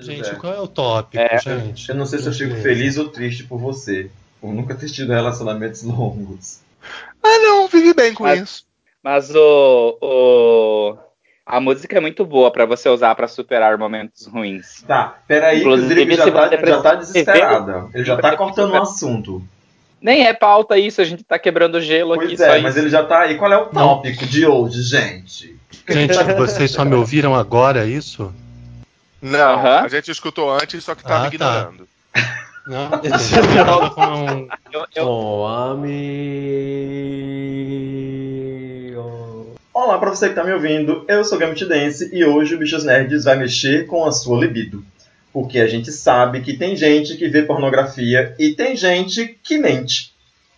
Gente, qual é o tópico, É, gente? Eu não sei se eu fico Beleza. feliz ou triste por você. Por nunca ter tido relacionamentos longos. Ah, não, vive bem com Mas- isso. Mas o, o a música é muito boa pra você usar pra superar momentos ruins. Tá, peraí, que o Inclusive, Rodrigo já tá, já tá precisar desesperado. Ele já tá cortando o assunto. Nem é pauta isso, a gente tá quebrando gelo aqui Pois só é, isso. mas ele já tá aí. Qual é o tópico de hoje, gente? Gente, vocês só me ouviram agora, é isso? Não, a gente escutou antes, só que tava Ah, tá. ignorando. Não, eu tava com um- Eu- eu- amigo. Olá pra você que tá me ouvindo, eu sou Gambit Dance e hoje o Bichos Nerds vai mexer com a sua libido. Porque a gente sabe que tem gente que vê pornografia e tem gente que mente.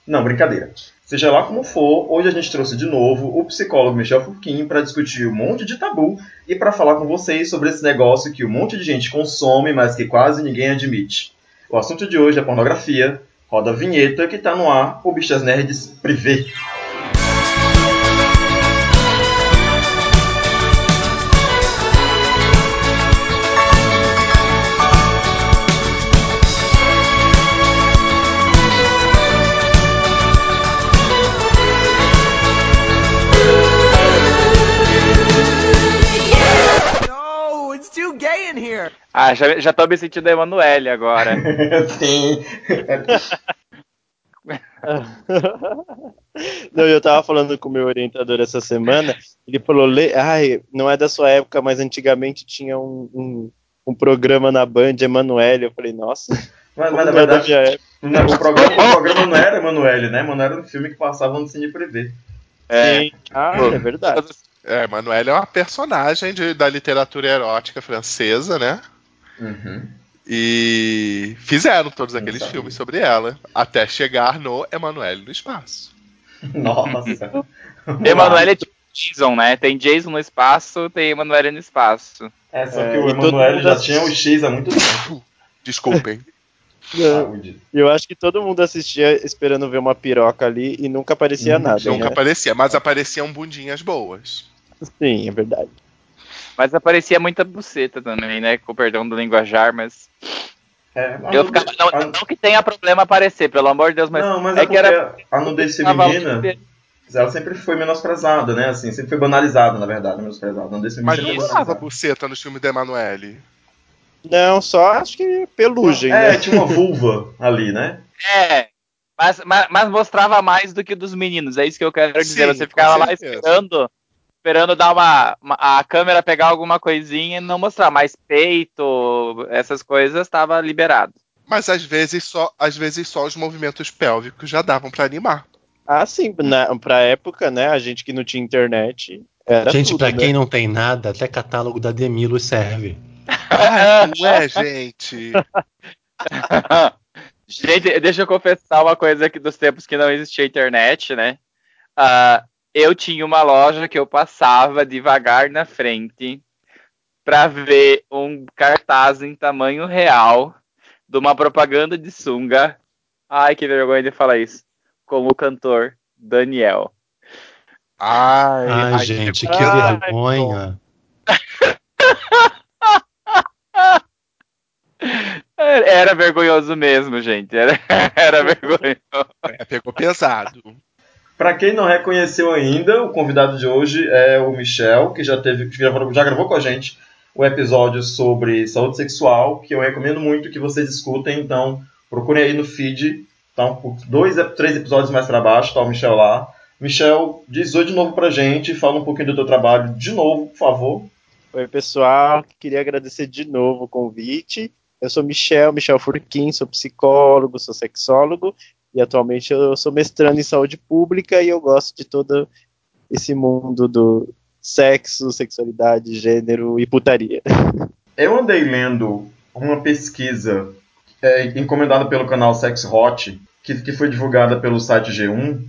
Não, brincadeira. Seja lá como for, hoje a gente trouxe de novo o psicólogo Michel Furquim para discutir um monte de tabu e para falar com vocês sobre esse negócio que um monte de gente consome, mas que quase ninguém admite. O assunto de hoje é pornografia. Roda a vinheta que tá no ar, o Bichas Nerds Privé. Ah, já, já tô me sentindo a Emanuele agora. Sim. Não, eu tava falando com o meu orientador essa semana, ele falou, "Lê- ai, não é da sua época, mas antigamente tinha um, um, um programa na Band, Emanuele. Eu falei, nossa, Mas, mas na não é da verdade, não, o, programa, o programa não era Emanuele, né? Emanuele era um filme que passava no Cine Privé. É. Sim. Ah, é verdade. É, Manuela é uma personagem de- da literatura erótica francesa, né? Uhum. E fizeram todos aqueles sabia. filmes sobre ela, até chegar no Emanuele no espaço. Nossa. Emanuele é tipo Jason, né? Tem Jason no espaço, tem Emanuele no espaço. É, só É, que o e todo Emanuele já tinha o X há muito tempo. Desculpem. Eu acho que todo mundo assistia esperando ver uma piroca ali e nunca aparecia Hum, nada. Nunca né? aparecia, mas apareciam bundinhas boas. Sim, é verdade. Mas aparecia muita buceta também, né? Com o perdão do linguajar, mas. É, Eu ficava. Não, a- não que tenha problema aparecer, pelo amor de Deus, mas. Não, mas é é que era- a nudez feminina, ela sempre foi menosprezada, né? Assim, sempre foi banalizada, na verdade, menosprezada. Nudez feminina Mas não usava buceta nos filmes da Emanuele. Não, só acho que pelugem, É, né? tinha uma vulva ali, né? É. Mas, mas, mas mostrava mais do que dos meninos, é isso que eu quero dizer. Sim, Você ficava lá esperando, esperando dar uma, uma- a câmera pegar alguma coisinha e não mostrar. Mas peito, essas coisas, estava liberado. Mas às vezes só, às vezes só os movimentos pélvicos já davam pra animar. Ah, sim, na, pra época, né, a gente que não tinha internet, era Gente, tudo, pra né? quem não tem nada, até catálogo da Demilo serve. Ué, gente. Gente, deixa eu confessar uma coisa aqui dos tempos que não existia internet, né? Ah, eu tinha uma loja que eu passava devagar na frente pra ver um cartaz em tamanho real de uma propaganda de sunga. Ai, que vergonha de falar isso. Com o cantor Daniel. Ai, Ai, ai, gente, que- que Ai, vergonha. Era era vergonhoso mesmo, gente. Era, era vergonhoso. É, pegou pesado. Pra quem não reconheceu ainda, o convidado de hoje é o Michel, que já teve, já gravou, já gravou com a gente o episódio sobre saúde sexual, que eu recomendo muito que vocês escutem. Então, procurem aí no feed. Então, dois, três episódios mais pra baixo, tá o Michel lá. Michel, diz oi de novo pra gente, fala um pouquinho do teu trabalho de novo, por favor. Oi, pessoal, queria agradecer de novo o convite. Eu sou Michel, Michel Furquim, sou psicólogo, sou sexólogo e atualmente eu sou mestrando em saúde pública e eu gosto de todo esse mundo do sexo, sexualidade, gênero e putaria. Eu andei lendo uma pesquisa é, encomendada pelo canal Sex Hot, que, que foi divulgada pelo site G1.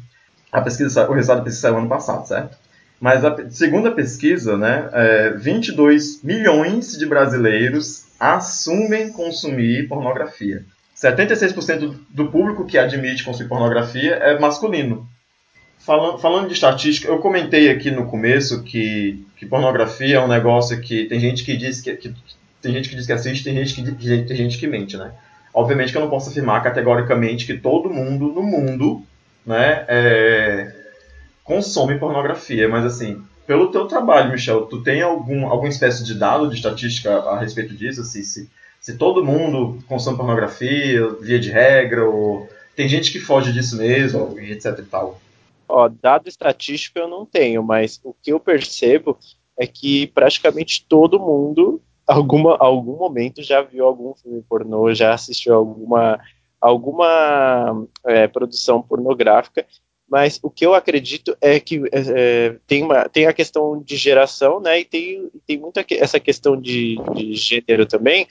A pesquisa, sa- o resultado da pesquisa saiu ano passado, certo? Mas a segundo a pesquisa, né, é, 22 milhões de brasileiros assumem consumir pornografia. 76% do público que admite consumir pornografia é masculino. Falando, falando de estatística, eu comentei aqui no começo que, que pornografia é um negócio que tem gente que diz que, que tem gente que diz que assiste, tem gente que, tem gente que mente, né? Obviamente que eu não posso afirmar categoricamente que todo mundo no mundo, né, é, consome pornografia, mas assim, pelo teu trabalho, Michel, tu tem algum, alguma espécie de dado de estatística a respeito disso? Assim, se, todo mundo consome pornografia, via de regra, ou tem gente que foge disso mesmo, etc e tal? Ó, dado estatístico eu não tenho, mas o que eu percebo é que praticamente todo mundo, alguma, algum momento, já viu algum filme pornô, já assistiu alguma, alguma é, produção pornográfica. Mas o que eu acredito é que é, tem, uma, tem a questão de geração, né? E tem, tem muita essa questão de, de gênero também,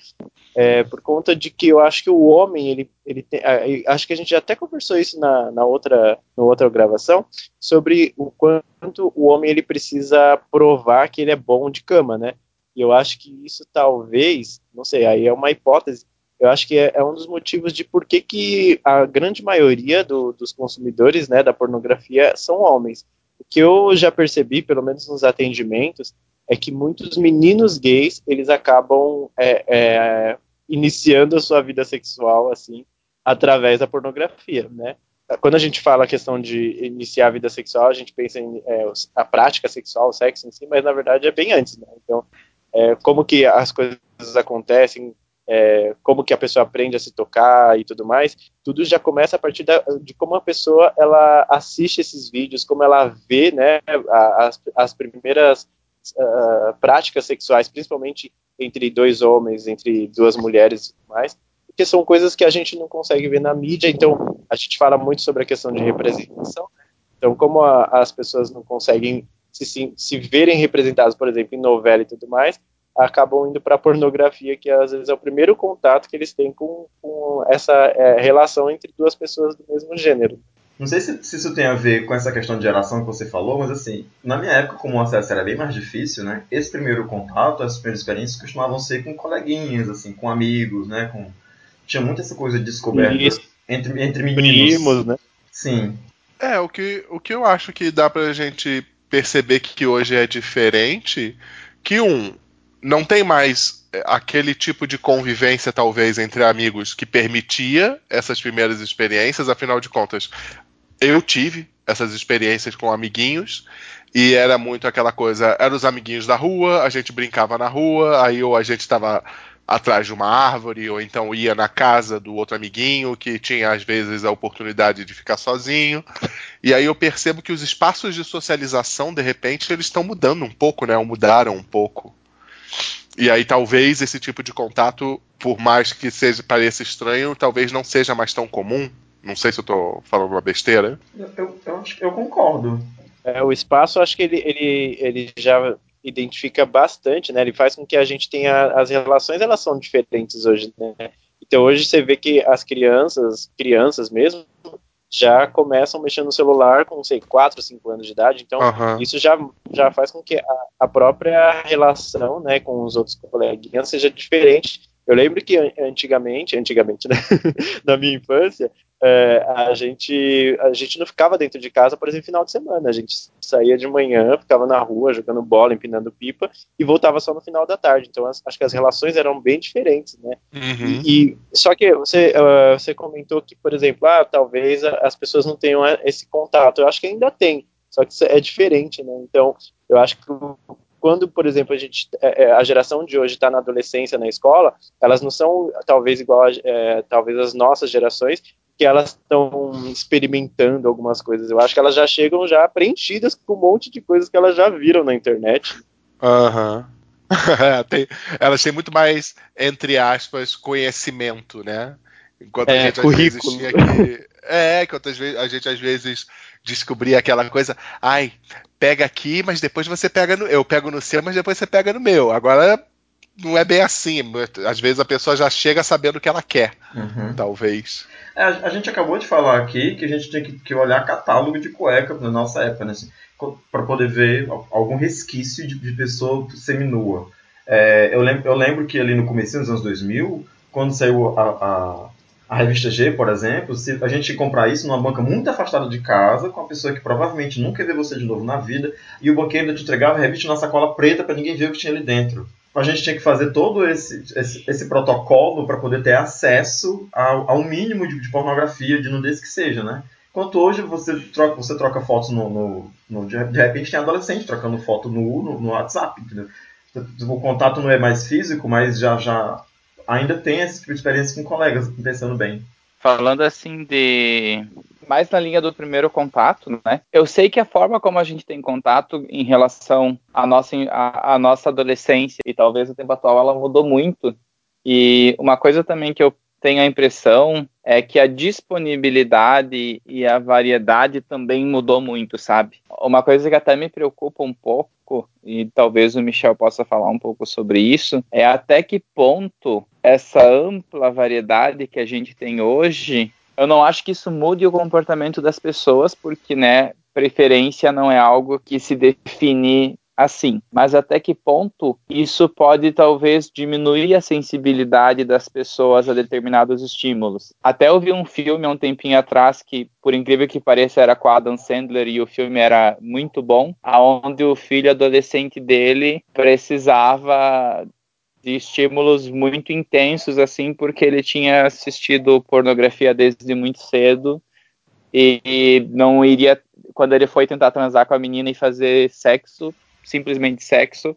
é, por conta de que eu acho que o homem, ele, ele tem, acho que a gente até conversou isso na, na, outra, na outra gravação, sobre o quanto o homem ele precisa provar que ele é bom de cama, né? E eu acho que isso talvez, não sei, aí é uma hipótese, eu acho que é, é um dos motivos de por que, que a grande maioria do, dos consumidores né, da pornografia são homens. O que eu já percebi, pelo menos nos atendimentos, é que muitos meninos gays eles acabam é, é, iniciando a sua vida sexual assim através da pornografia, né? Quando a gente fala a questão de iniciar a vida sexual, a gente pensa em é, a prática sexual, o sexo em si, mas na verdade é bem antes, né? Então, é, como que as coisas acontecem, é, como que a pessoa aprende a se tocar e tudo mais, tudo já começa a partir da, de como a pessoa ela assiste esses vídeos, como ela vê, né, as, as primeiras uh, práticas sexuais, principalmente entre dois homens, entre duas mulheres e mais, porque são coisas que a gente não consegue ver na mídia, então a gente fala muito sobre a questão de representação, né? então como a, as pessoas não conseguem se, se, se, verem representadas, por exemplo, em novela e tudo mais, acabam indo para a pornografia, que às vezes é o primeiro contato que eles têm com, com essa é, relação entre duas pessoas do mesmo gênero. Não sei se, se, isso tem a ver com essa questão de geração que você falou, mas assim, na minha época, como o acesso era bem mais difícil, né? Esse primeiro contato, as primeiras experiências costumavam ser com coleguinhas, assim, com amigos, né? Com... Tinha muito essa coisa de descoberta isso. entre, entre meninos. Primos, né? Sim. É, o que, o que eu acho que dá pra gente perceber que hoje é diferente, que um, não tem mais é, aquele tipo de convivência, talvez, entre amigos que permitia essas primeiras experiências, afinal de contas, eu tive essas experiências com amiguinhos e era muito aquela coisa, eram os amiguinhos da rua, a gente brincava na rua, aí ou a gente estava atrás de uma árvore, ou então ia na casa do outro amiguinho que tinha às vezes a oportunidade de ficar sozinho. E aí eu percebo que os espaços de socialização, de repente, eles estão mudando um pouco, né? Ou mudaram um pouco. E aí talvez esse tipo de contato, por mais que seja pareça estranho, talvez não seja mais tão comum. Não sei se eu estou falando uma besteira. Eu, eu, eu, eu concordo. É, o espaço, acho que ele, ele, ele já identifica bastante, né? Ele faz com que a gente tenha as relações, elas são diferentes hoje, né? Então hoje você vê que as crianças, crianças mesmo, já começam mexendo no celular com, sei, 4, 5 anos de idade. Então, uhum. isso já, já faz com que a, a, própria relação né, com os outros coleguinhas seja diferente. Eu lembro que antigamente, antigamente, né, na minha infância, é, a, gente, a gente não ficava dentro de casa, por exemplo, final de semana. A gente saía de manhã, ficava na rua jogando bola, empinando pipa e voltava só no final da tarde. Então as, acho que as relações eram bem diferentes, né? Uhum. E, e, só que você, uh, você comentou que, por exemplo, ah, talvez as pessoas não tenham esse contato. Eu acho que ainda tem, só que é diferente, né? Então eu acho que quando, por exemplo, a gente, é, é, a geração de hoje está na adolescência, na escola, elas não são talvez igual, a, é, talvez as nossas gerações, que elas estão experimentando algumas coisas. Eu acho que elas já chegam já preenchidas com um monte de coisas que elas já viram na internet. Aham. Uhum. elas têm muito mais, entre aspas, conhecimento, né? Enquanto é, a gente currículo. às vezes tinha que. É, enquanto a gente às vezes descobria aquela coisa, ai, pega aqui, mas depois você pega no. Eu pego no seu, mas depois você pega no meu. Agora não é bem assim. Às vezes a pessoa já chega sabendo o que ela quer, uhum. talvez. É, a, gente acabou de falar aqui que a gente tinha que, olhar catálogo de cueca na nossa época, né? Assim, para poder ver algum resquício de, de pessoa seminua. É, eu, lembro, eu lembro que ali no começo dos anos 2000, quando saiu a, a, a, revista G, por exemplo, se a gente comprar isso numa banca muito afastada de casa, com uma pessoa que provavelmente nunca ia ver você de novo na vida, e o banqueiro te entregava a revista na sacola preta para ninguém ver o que tinha ali dentro a gente tinha que fazer todo esse, esse, esse protocolo para poder ter acesso ao, ao mínimo de, de, pornografia, de nudez que seja, né? Enquanto hoje você troca, você troca fotos no, no, no de, repente tem adolescente trocando foto no, no, WhatsApp, entendeu? O contato não é mais físico, mas já, já ainda tem esse tipo de experiência com colegas, pensando bem. Falando assim de mais na linha do primeiro contato, né? Eu sei que a forma como a gente tem contato em relação à nossa, à, à nossa adolescência e talvez o tempo atual, ela mudou muito. E uma coisa também que eu tenho a impressão é que a disponibilidade e a variedade também mudou muito, sabe? Uma coisa que até me preocupa um pouco, e talvez o Michel possa falar um pouco sobre isso, é até que ponto essa ampla variedade que a gente tem hoje, eu não acho que isso mude o comportamento das pessoas, porque, né, preferência não é algo que se define assim. Mas até que ponto isso pode talvez diminuir a sensibilidade das pessoas a determinados estímulos? Até eu vi um filme há um tempinho atrás que, por incrível que pareça, era com Adam Sandler e o filme era muito bom, aonde o filho adolescente dele precisava de estímulos muito intensos assim porque ele tinha assistido pornografia desde muito cedo e não iria quando ele foi tentar transar com a menina e fazer sexo simplesmente sexo,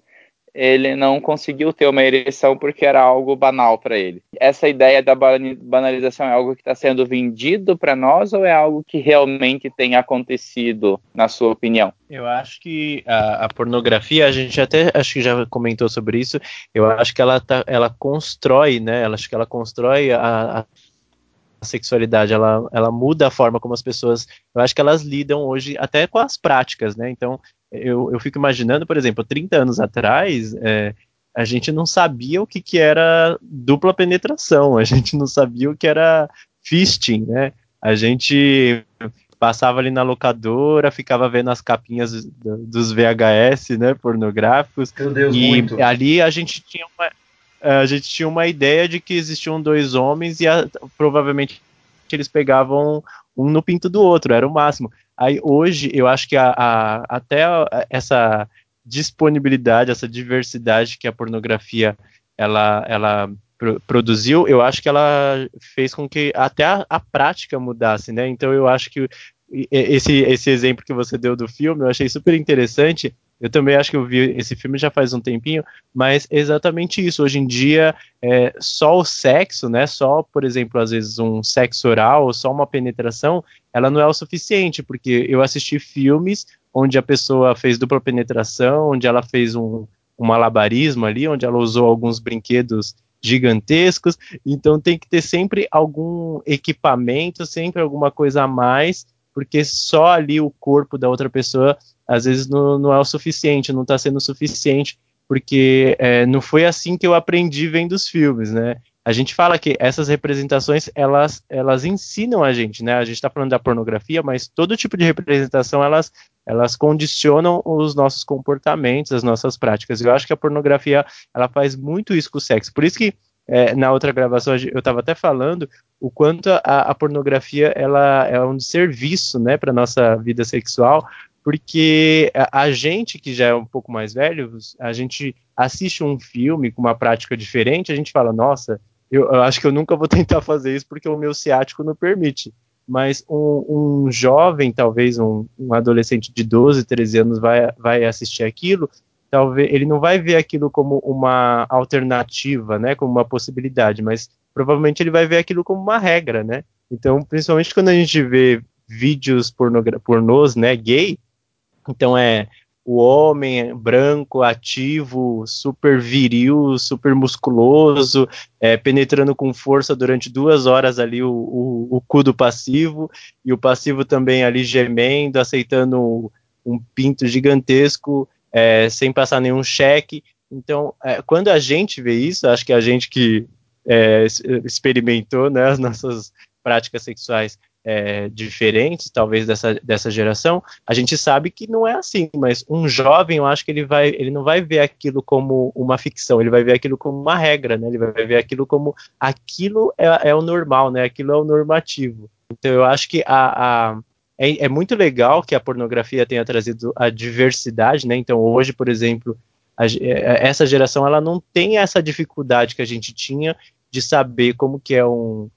ele não conseguiu ter uma ereção porque era algo banal para ele. Essa ideia da banalização é algo que está sendo vendido para nós ou é algo que realmente tem acontecido, na sua opinião? Eu acho que a, a, pornografia, a gente até acho que já comentou sobre isso. Eu acho que ela, tá, ela constrói, né? Ela, acho que ela constrói a, a a sexualidade, ela, ela muda a forma como as pessoas, eu acho que elas lidam hoje até com as práticas, né? Então, eu, eu fico imaginando, por exemplo, 30 anos atrás, é, a gente não sabia o que, que era dupla penetração, a gente não sabia o que era fisting, né? A gente passava ali na locadora, ficava vendo as capinhas dos VHS, né, pornográficos. Meu Deus, e muito. ali a gente tinha uma, a gente tinha uma ideia de que existiam dois homens e a, provavelmente eles pegavam um no pinto do outro, era o máximo. Aí hoje eu acho que a, a, até essa disponibilidade, essa diversidade que a pornografia ela, ela pro, produziu, eu acho que ela fez com que até a, a prática mudasse, né? Então eu acho que esse, esse exemplo que você deu do filme eu achei super interessante eu também acho que eu vi esse filme já faz um tempinho, mas exatamente isso. Hoje em dia, é, só o sexo, né? Só, por exemplo, às vezes um sexo oral, só uma penetração, ela não é o suficiente, porque eu assisti filmes onde a pessoa fez dupla penetração, onde ela fez um, um malabarismo ali, onde ela usou alguns brinquedos gigantescos. Então tem que ter sempre algum equipamento, sempre alguma coisa a mais, porque só ali o corpo da outra pessoa às vezes não, não é o suficiente, não está sendo o suficiente, porque é, não foi assim que eu aprendi vendo os filmes, né? A gente fala que essas representações elas, elas ensinam a gente, né? A gente está falando da pornografia, mas todo tipo de representação elas, elas condicionam os nossos comportamentos, as nossas práticas. Eu acho que a pornografia ela faz muito isso com o sexo. Por isso que é, na outra gravação eu estava até falando o quanto a, a, pornografia ela é um serviço, né, para nossa vida sexual, porque a, gente que já é um pouco mais velho, a gente assiste um filme com uma prática diferente, a gente fala, nossa, eu, eu acho que eu nunca vou tentar fazer isso porque o meu ciático não permite. Mas um, um jovem, talvez um, um, adolescente de 12, 13 anos vai, vai assistir aquilo, talvez ele não vai ver aquilo como uma alternativa, né, como uma possibilidade, mas provavelmente ele vai ver aquilo como uma regra, né? Então, principalmente quando a gente vê vídeos pornôs, né, gay, então é o homem branco, ativo, super viril, super musculoso, é, penetrando com força durante duas horas ali o, o, o cu do passivo, e o passivo também ali gemendo, aceitando um pinto gigantesco, é, sem passar nenhum cheque. Então, é, quando a gente vê isso, acho que a gente que é, experimentou né, as nossas práticas sexuais é, diferentes, talvez dessa, dessa geração, a gente sabe que não é assim, mas um jovem, eu acho que ele vai, ele não vai ver aquilo como uma ficção, ele vai ver aquilo como uma regra, né? Ele vai ver aquilo como aquilo é, é o normal, né? Aquilo é o normativo. Então eu acho que a, a é, é, muito legal que a pornografia tenha trazido a diversidade, né? Então hoje, por exemplo, a, é, essa geração ela não tem essa dificuldade que a gente tinha de saber como que é um,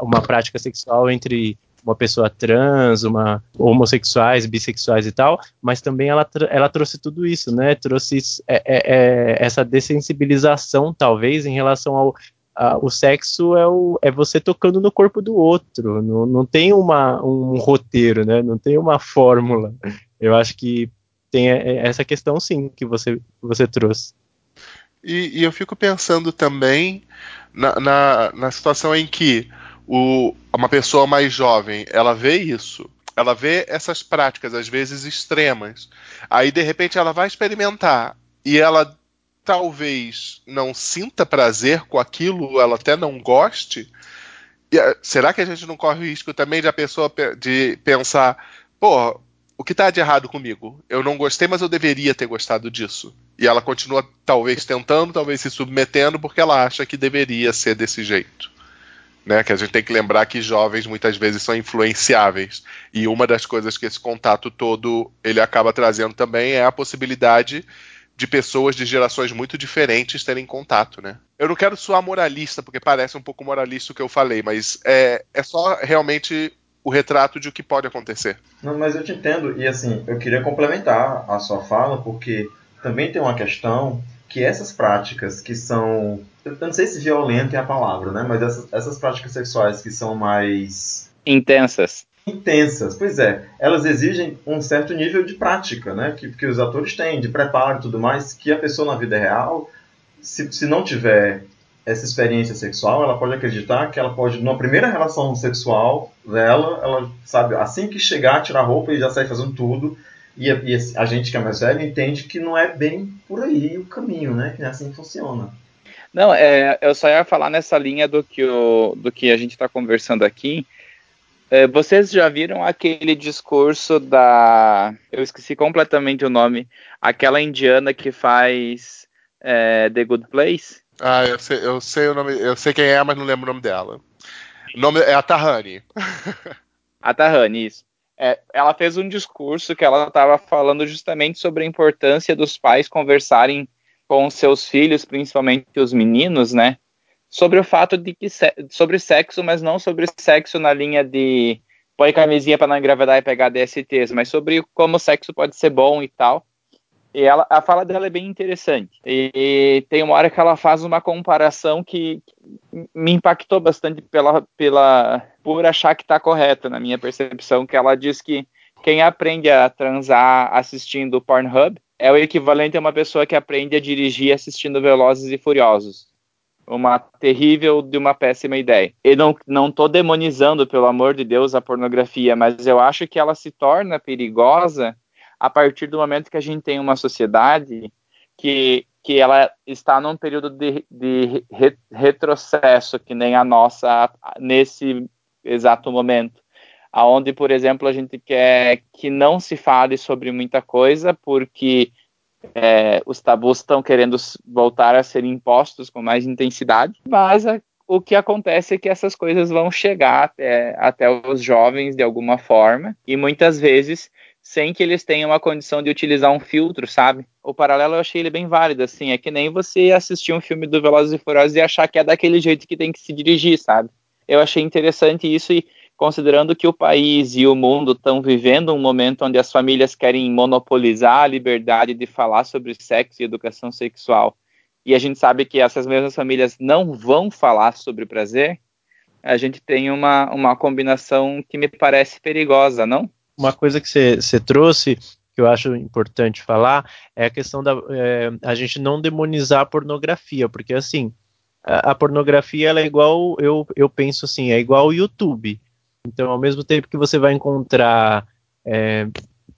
uma prática sexual entre uma pessoa trans, uma homossexuais, bissexuais e tal, mas também ela, ela trouxe tudo isso, né? Trouxe é, é, é, essa dessensibilização, talvez, em relação ao o sexo é, o, é você tocando no corpo do outro, não, não tem uma, um roteiro, né? Não tem uma fórmula. Eu acho que tem essa questão, sim, que você, você trouxe. E, e eu fico pensando também na, na, na situação em que o, uma pessoa mais jovem ela vê isso, ela vê essas práticas às vezes extremas, aí de repente ela vai experimentar e ela talvez não sinta prazer com aquilo, ela até não goste. Eh, será que a gente não corre o risco também de a pessoa de pensar, pô, o que está de errado comigo? Eu não gostei, mas eu deveria ter gostado disso. E ela continua talvez tentando, talvez se submetendo, porque ela acha que deveria ser desse jeito. Né, que a gente tem que lembrar que jovens muitas vezes são influenciáveis e uma das coisas que esse contato todo ele acaba trazendo também é a possibilidade de pessoas de gerações muito diferentes terem contato, né? Eu não quero soar moralista porque parece um pouco moralista o que eu falei, mas é, é só realmente o retrato de o que pode acontecer. Não, mas eu te entendo e assim eu queria complementar a sua fala porque também tem uma questão que essas práticas que são. Eu não sei se violenta é a palavra, né? Mas essas, essas práticas sexuais que são mais. Intensas. Intensas, pois é. Elas exigem um certo nível de prática, né? Que, que os atores têm, de preparo e tudo mais, que a pessoa na vida real, se, se não tiver essa experiência sexual, ela pode acreditar que ela pode, numa primeira relação sexual dela, ela sabe, assim que chegar, tirar a roupa e já sair fazendo tudo, e a, e a, gente que é mais velho entende que não é bem por aí o caminho, né? Que não é assim que funciona. Não, é, eu só ia falar nessa linha do que, o, do que a gente está conversando aqui. É, vocês já viram aquele discurso da. Eu esqueci completamente o nome. Aquela indiana que faz é, The Good Place? Ah, eu sei, eu sei o nome. Eu sei quem é, mas não lembro o nome dela. O nome é a Tahani. a Tahani, isso é, ela fez um discurso que ela estava falando justamente sobre a importância dos pais conversarem com seus filhos, principalmente os meninos, né? Sobre o fato de que sobre sexo, mas não sobre sexo na linha de põe camisinha para não engravidar e pegar DSTs, mas sobre como o sexo pode ser bom e tal. E ela, a fala dela é bem interessante. E, e, tem uma hora que ela faz uma comparação que, me impactou bastante pela, pela, por achar que está correta, na minha percepção, que ela diz que quem aprende a transar assistindo Pornhub é o equivalente a uma pessoa que aprende a dirigir assistindo Velozes e Furiosos. Uma terrível de uma péssima ideia. Eu não, não tô demonizando, pelo amor de Deus, a pornografia, mas eu acho que ela se torna perigosa a partir do momento que a gente tem uma sociedade que, que ela está num período de, de re, retrocesso, que nem a nossa nesse exato momento, aonde, por exemplo, a gente quer que não se fale sobre muita coisa, porque é, os tabus estão querendo voltar a ser impostos com mais intensidade, mas a, o que acontece é que essas coisas vão chegar até, até os jovens de alguma forma, e muitas vezes sem que eles tenham a condição de utilizar um filtro, sabe? O paralelo eu achei ele bem válido, assim, é que nem você assistir um filme do Velozes e Furiosos e achar que é daquele jeito que tem que se dirigir, sabe? Eu achei interessante isso e considerando que o país e o mundo estão vivendo um momento onde as famílias querem monopolizar a liberdade de falar sobre sexo e educação sexual, e a gente sabe que essas mesmas famílias não vão falar sobre prazer, a gente tem uma, uma combinação que me parece perigosa, não? Uma coisa que você trouxe que eu acho importante falar é a questão da é, a gente não demonizar a pornografia, porque assim a, a, pornografia ela é igual eu, eu penso assim é igual o YouTube. Então ao mesmo tempo que você vai encontrar é,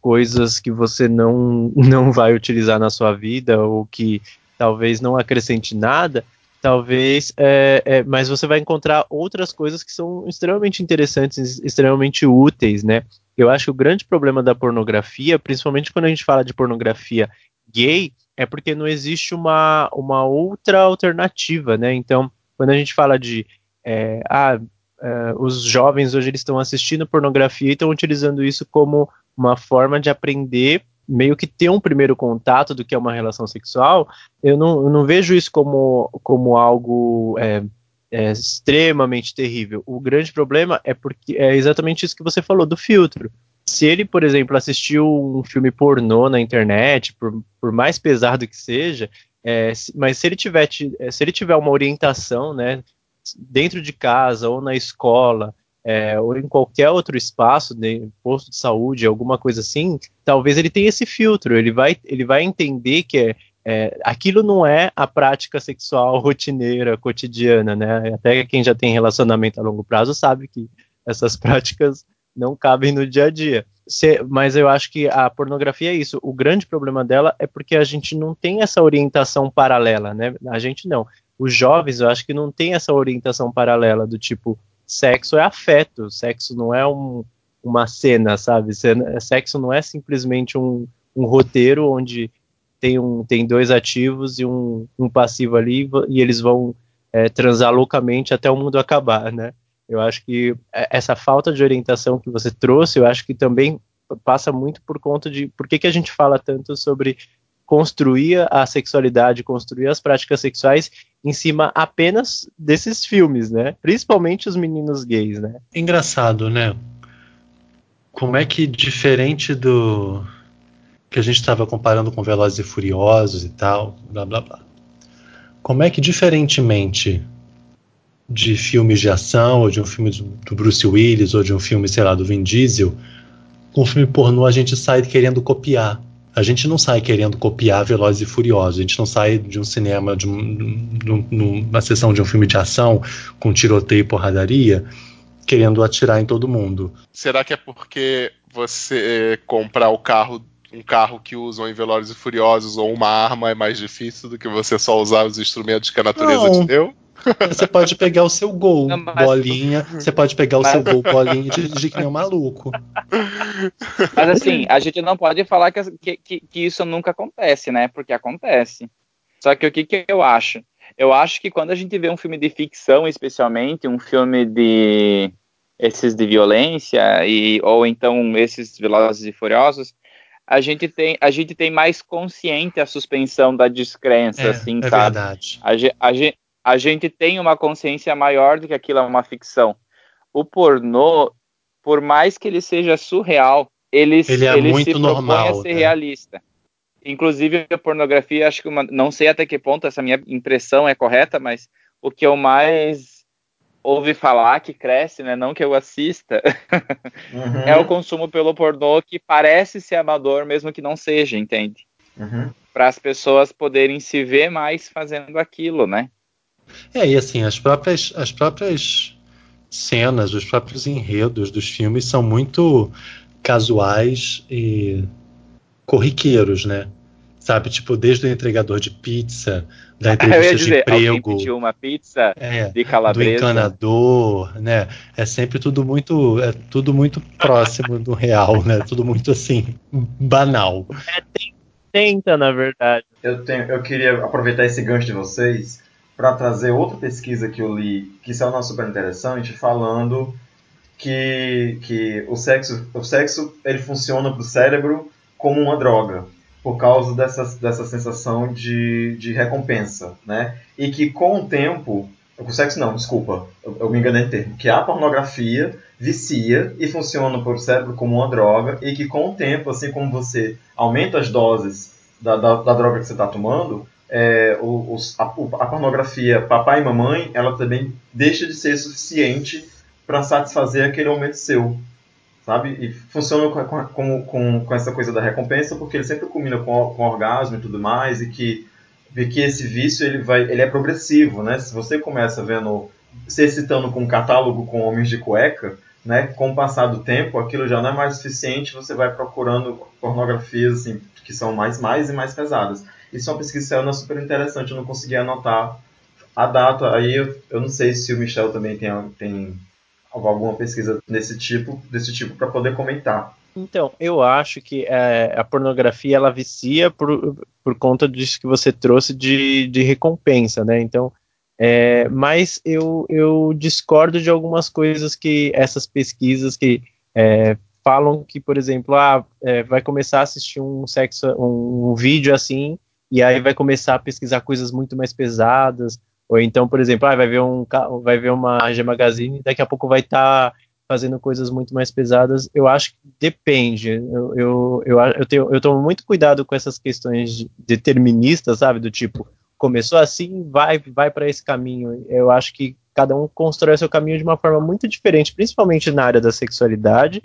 coisas que você não não vai utilizar na sua vida ou que talvez não acrescente nada, talvez, é, é, mas você vai encontrar outras coisas que são extremamente interessantes, extremamente úteis, né? Eu acho que o grande problema da pornografia, principalmente quando a gente fala de pornografia gay, é porque não existe uma, uma outra alternativa, né? Então, quando a gente fala de é, ah, é, os jovens hoje eles estão assistindo pornografia e estão utilizando isso como uma forma de aprender meio que ter um primeiro contato do que é uma relação sexual, eu não, eu não vejo isso como, como algo é, é, extremamente terrível. O grande problema é porque é exatamente isso que você falou do filtro. Se ele, por exemplo, assistiu um filme pornô na internet, por, por mais pesado que seja, é, mas se ele tiver é, se ele tiver uma orientação, né, dentro de casa ou na escola é, ou em qualquer outro espaço, né, posto de saúde, alguma coisa assim, talvez ele tenha esse filtro. Ele vai ele vai entender que é, é, aquilo não é a prática sexual rotineira, cotidiana, né? Até quem já tem relacionamento a longo prazo sabe que essas práticas não cabem no dia a dia. Se, mas eu acho que a pornografia é isso. O grande problema dela é porque a gente não tem essa orientação paralela, né? A gente não. Os jovens, eu acho que não tem essa orientação paralela do tipo sexo é afeto, sexo não é um, uma cena, sabe? Sexo não é simplesmente um, um roteiro onde tem, um, tem dois ativos e um, um passivo ali e eles vão é, transar loucamente até o mundo acabar, né? Eu acho que é, essa falta de orientação que você trouxe, eu acho que também passa muito por conta de por que, que a gente fala tanto sobre construir a sexualidade, construir as práticas sexuais em cima apenas desses filmes, né? Principalmente os meninos gays, né? Engraçado, né? Como é que diferente do que a gente estava comparando com Velozes e Furiosos e tal, blá blá blá. Como é que diferentemente de filmes de ação, ou de um filme do Bruce Willis, ou de um filme, sei lá, do Vin Diesel, com um filme pornô a gente sai querendo copiar. A gente não sai querendo copiar Velozes e Furiosos. A gente não sai de um cinema, de, um, de uma sessão de um filme de ação com tiroteio e porradaria, querendo atirar em todo mundo. Será que é porque você comprar o carro um carro que usam em Velozes e Furiosos ou uma arma é mais difícil do que você só usar os instrumentos que a natureza não. te deu? Você pode pegar o seu gol, não, mas... bolinha. Você pode pegar o mas... seu gol, bolinha e dirigir que nem um maluco. Mas assim, a gente não pode falar que, que, que, isso nunca acontece, né? Porque acontece. Só que o que, que eu acho? Eu acho que quando a gente vê um filme de ficção, especialmente, um filme de esses de violência, e, ou então esses Velozes e Furiosos, a gente tem, a gente tem mais consciente a suspensão da descrença, é, assim, é sabe? Verdade. A, a, a gente tem uma consciência maior do que aquilo é uma ficção. O pornô, por mais que ele seja surreal, ele, ele, é ele muito se normal, propõe a ser né? realista. Inclusive, a pornografia, acho que uma, não sei até que ponto essa minha impressão é correta, mas o que eu mais ouvi falar que cresce, né, não que eu assista, uhum. é o consumo pelo pornô que parece ser amador, mesmo que não seja, entende? Uhum. Para as pessoas poderem se ver mais fazendo aquilo, né? É, e assim, as próprias, as próprias cenas, os próprios enredos dos filmes são muito casuais e corriqueiros, né? Sabe, tipo, desde o entregador de pizza, da entrevista dizer, de emprego. pediu uma pizza é, de calabresa. Do encanador, né? É sempre tudo muito, é tudo muito próximo do real, né? Tudo muito assim, banal. É, tenta, na verdade. Eu, tenho, eu queria aproveitar esse gancho de vocês para trazer outra pesquisa que eu li, que saiu na super interessante, falando que, que o sexo, o sexo ele funciona para o cérebro como uma droga, por causa dessa, dessa sensação de, de recompensa, né? E que com o tempo, o sexo não, desculpa, eu, eu me enganei em termo, que a pornografia vicia e funciona o cérebro como uma droga e que com o tempo, assim como você aumenta as doses da, da, da droga que você está tomando, é, os, a, a, pornografia papai e mamãe, ela também deixa de ser suficiente para satisfazer aquele aumento seu, sabe? E funciona com, com, com, com, essa coisa da recompensa, porque ele sempre combina com, com orgasmo e tudo mais, e que, e que esse vício ele, vai, ele é progressivo, né? Se você começa vendo, se excitando com um catálogo com homens de cueca, né? Com o passar do tempo, aquilo já não é mais suficiente, você vai procurando pornografias assim, que são mais, mais e mais pesadas. Isso é uma pesquisa que saiu super interessante, eu não consegui anotar a data. Aí eu, eu não sei se o Michel também tem, tem alguma pesquisa desse tipo, desse tipo para poder comentar. Então, eu acho que é, a pornografia ela vicia por, por conta disso que você trouxe de, de recompensa, né? Então, é, mas eu, eu discordo de algumas coisas que essas pesquisas que é, falam que, por exemplo, ah, é, vai começar a assistir um sexo, um, um vídeo assim, e aí vai começar a pesquisar coisas muito mais pesadas, ou então, por exemplo, ah, vai ver um vai ver uma G Magazine, daqui a pouco vai estar tá fazendo coisas muito mais pesadas. Eu acho que depende. Eu, eu, eu, eu, tenho, eu tomo muito cuidado com essas questões deterministas, sabe? Do tipo, começou assim, vai, vai para esse caminho. Eu acho que cada um constrói seu caminho de uma forma muito diferente, principalmente na área da sexualidade.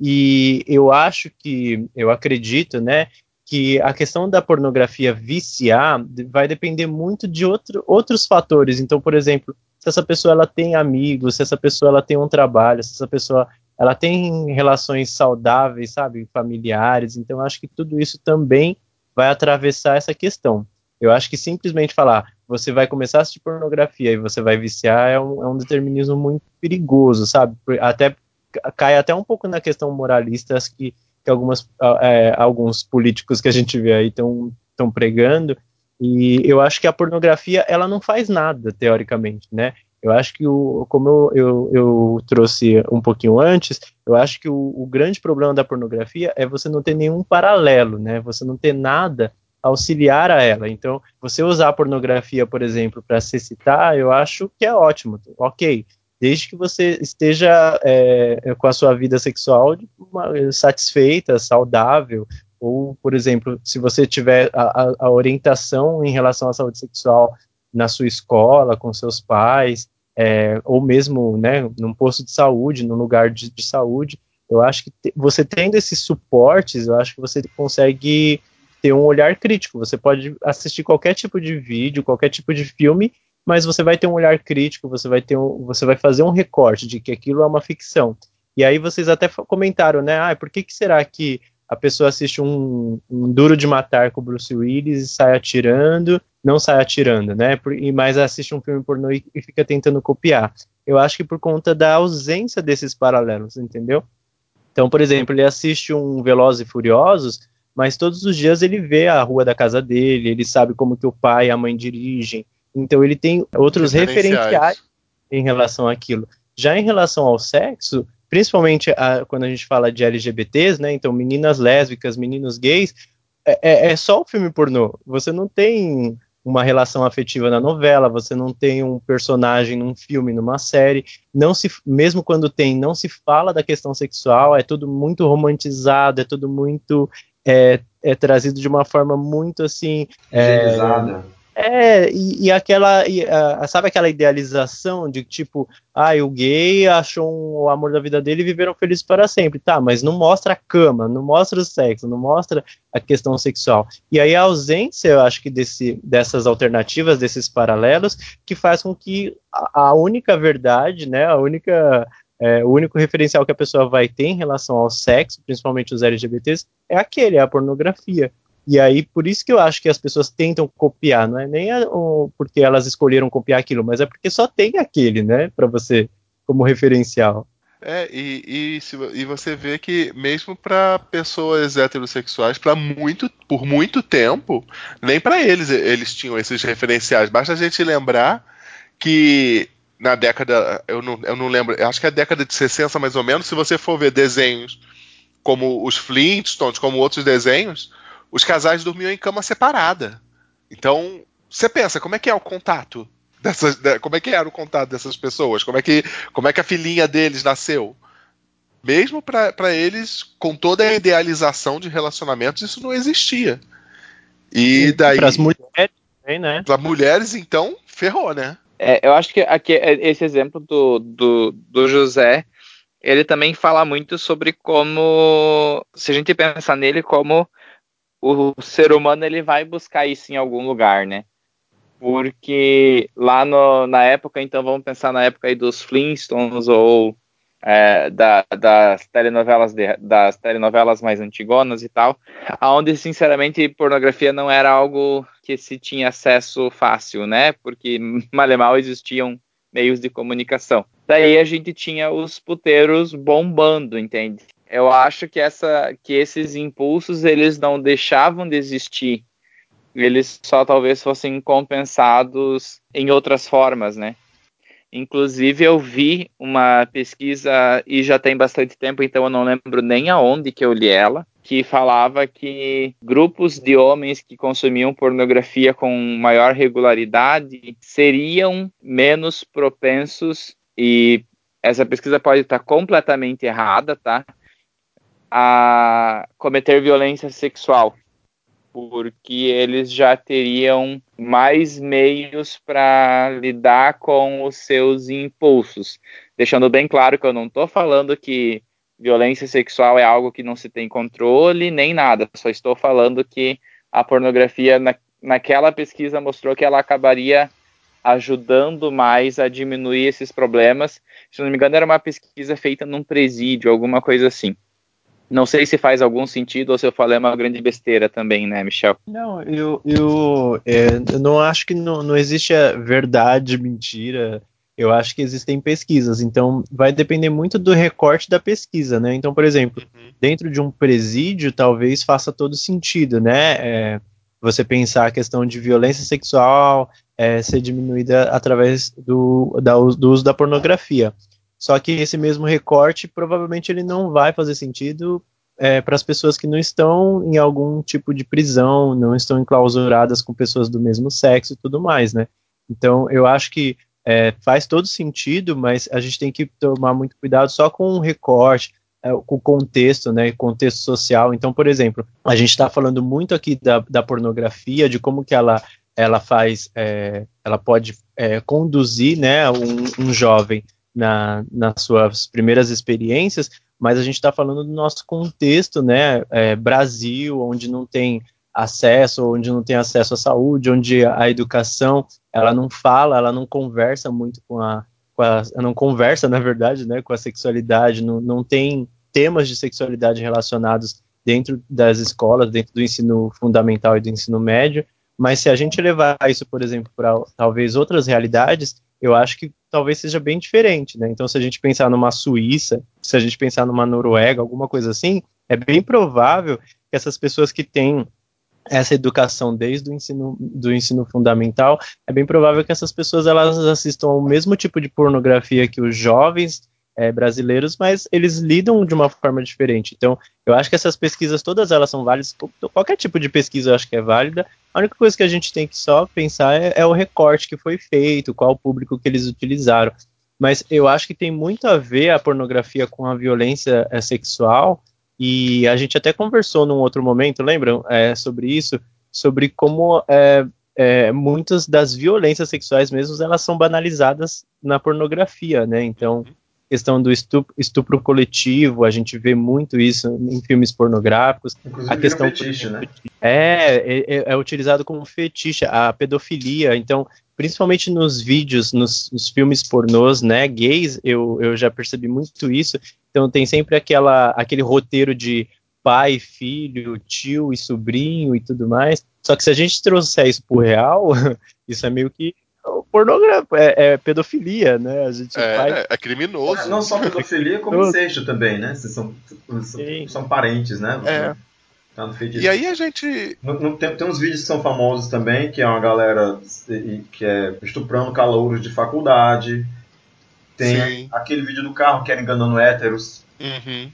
E eu acho que, eu acredito, né, que a questão da pornografia viciar vai depender muito de outro, outros fatores. Então, por exemplo, se essa pessoa ela tem amigos, se essa pessoa ela tem um trabalho, se essa pessoa ela tem relações saudáveis, sabe, familiares. Então, acho que tudo isso também vai atravessar essa questão. Eu acho que simplesmente falar você vai começar a assistir pornografia e você vai viciar é um, é um determinismo muito perigoso, sabe? Até cai até um pouco na questão moralista que, que algumas, é, alguns políticos que a gente vê aí estão pregando. E eu acho que a pornografia ela não faz nada teoricamente, né? Eu acho que, o, como eu, eu, eu trouxe um pouquinho antes, eu acho que o, o, grande problema da pornografia é você não ter nenhum paralelo, né? Você não ter nada auxiliar a ela. Então, você usar a pornografia, por exemplo, para se citar, eu acho que é ótimo. Ok, desde que você esteja é, com a sua vida sexual satisfeita, saudável, ou, por exemplo, se você tiver a, a, orientação em relação à saúde sexual na sua escola, com seus pais, é, ou mesmo né, num posto de saúde, num lugar de, de saúde, eu acho que te, você tendo esses suportes, eu acho que você consegue ter um olhar crítico. Você pode assistir qualquer tipo de vídeo, qualquer tipo de filme, mas você vai ter um olhar crítico, você vai ter um, você vai fazer um recorte de que aquilo é uma ficção. E aí vocês até comentaram, né? Ah, por que, que será que a pessoa assiste um, um, Duro de Matar com o Bruce Willis e sai atirando, não sai atirando, né? Por, e mais assiste um filme pornô e, e fica tentando copiar. Eu acho que por conta da ausência desses paralelos, entendeu? Então, por exemplo, ele assiste um Velozes e Furiosos, mas todos os dias ele vê a rua da casa dele, ele sabe como que o pai e a mãe dirigem, então ele tem outros referenciais, referenciais em relação àquilo. Já em relação ao sexo, principalmente a, quando a gente fala de LGBTs, né, então meninas lésbicas, meninos gays, é, é, é só o filme pornô. Você não tem uma relação afetiva na novela, você não tem um personagem num filme, numa série, não se, mesmo quando tem, não se fala da questão sexual, é tudo muito romantizado, é tudo muito é, é trazido de uma forma muito assim. É, é, e, e aquela, e, a, sabe aquela idealização de tipo, ah, o gay achou um, o amor da vida dele e viveram felizes para sempre. Tá, mas não mostra a cama, não mostra o sexo, não mostra a questão sexual. E aí a ausência, eu acho que desse, dessas alternativas, desses paralelos, que faz com que a, a única verdade, né, a única é, o único referencial que a pessoa vai ter em relação ao sexo, principalmente os LGBTs, é aquele, é a pornografia. E aí, por isso que eu acho que as pessoas tentam copiar, não é nem a, o, porque elas escolheram copiar aquilo, mas é porque só tem aquele, né, para você como referencial. É, e, e, e você vê que mesmo para pessoas heterossexuais, para muito, por muito tempo, nem para eles eles tinham esses referenciais. Basta a gente lembrar que na década, eu não, eu não lembro, acho que é a década de 60 mais ou menos, se você for ver desenhos como os Flintstones, como outros desenhos, os casais dormiam em cama separada. Então, você pensa, como é que é o contato? Dessas, como é que era o contato dessas pessoas? Como é que, como é que a filhinha deles nasceu? Mesmo para eles, com toda a idealização de relacionamentos, isso não existia. E daí. Para as mulheres também, né? Para mulheres, então, ferrou, né? É, eu acho que aqui, esse exemplo do, do, do José, ele também fala muito sobre como, se a gente pensar nele como o ser humano ele vai buscar isso em algum lugar, né? Porque lá no, na época, então vamos pensar na época aí dos Flintstones ou é, da, das telenovelas de, das telenovelas mais antigonas e tal, aonde sinceramente pornografia não era algo que se tinha acesso fácil, né? Porque mal e mal existiam meios de comunicação. Daí a gente tinha os puteiros bombando, entende? Eu acho que essa que esses impulsos eles não deixavam de existir. Eles só talvez fossem compensados em outras formas, né? Inclusive, eu vi uma pesquisa, e já tem bastante tempo, então eu não lembro nem aonde que eu li ela, que falava que grupos de homens que consumiam pornografia com maior regularidade seriam menos propensos, e essa pesquisa pode estar completamente errada, tá? A cometer violência sexual porque eles já teriam mais meios para lidar com os seus impulsos. Deixando bem claro que eu não estou falando que violência sexual é algo que não se tem controle, nem nada. Só estou falando que a pornografia, na, naquela pesquisa, mostrou que ela acabaria ajudando mais a diminuir esses problemas. Se não me engano, era uma pesquisa feita num presídio, alguma coisa assim. Não sei se faz algum sentido ou se eu falei uma grande besteira também, né, Michel? Não, eu, eu, é, eu não acho que não, não existe a verdade, mentira. Eu acho que existem pesquisas, então vai depender muito do recorte da pesquisa, né? Então, por exemplo, uhum. dentro de um presídio, talvez faça todo sentido, né? É, você pensar a questão de violência sexual é, ser diminuída através do, da, do uso da pornografia. Só que esse mesmo recorte provavelmente ele não vai fazer sentido é, para as pessoas que não estão em algum tipo de prisão, não estão enclausuradas com pessoas do mesmo sexo e tudo mais, né? Então eu acho que é, faz todo sentido, mas a gente tem que tomar muito cuidado só com o recorte, é, com o contexto, né? Contexto social. Então, por exemplo, a gente está falando muito aqui da, da pornografia, de como que ela ela faz, é, ela pode é, conduzir, né, um, um jovem na, nas suas primeiras experiências, mas a gente está falando do nosso contexto, né? É, Brasil, onde não tem acesso, onde não tem acesso à saúde, onde a educação ela não fala, ela não conversa muito com a, com a não conversa, na verdade, né, com a sexualidade, não, não tem temas de sexualidade relacionados dentro das escolas, dentro do ensino fundamental e do ensino médio, mas se a gente levar isso, por exemplo, para talvez outras realidades, eu acho que talvez seja bem diferente, né? Então, se a gente pensar numa Suíça, se a gente pensar numa Noruega, alguma coisa assim, é bem provável que essas pessoas que têm essa educação desde o ensino, do ensino fundamental, é bem provável que essas pessoas elas assistam ao mesmo tipo de pornografia que os jovens é, brasileiros, mas eles lidam de uma forma diferente. Então, eu acho que essas pesquisas todas elas são válidas. Qualquer tipo de pesquisa eu acho que é válida. A única coisa que a gente tem que só pensar é, é o recorte que foi feito, qual o público que eles utilizaram. Mas eu acho que tem muito a ver a pornografia com a violência é, sexual. E a gente até conversou num outro momento, lembram, é, sobre isso, sobre como é, é, muitas das violências sexuais mesmo elas são banalizadas na pornografia, né? Então questão do estupro, estupro, coletivo, a gente vê muito isso em filmes pornográficos. Inclusive a questão fetiche, né? é, é, é, utilizado como fetiche, a pedofilia. Então, principalmente nos vídeos, nos, nos, filmes pornôs, né, gays, eu, eu já percebi muito isso. Então, tem sempre aquela, aquele roteiro de pai, filho, tio e sobrinho e tudo mais. Só que se a gente trouxer isso pro real, isso é meio que pornografia, é, é, pedofilia, né? A gente é, faz... é criminoso. É, não só pedofilia, como incesto também, né? São, são, são parentes, né? é. Tá e aí a gente. No, no, tem, tem uns vídeos que são famosos também, que é uma galera que é estuprando calouros de faculdade. Tem Sim. aquele vídeo do carro que era enganando héteros. Uhum.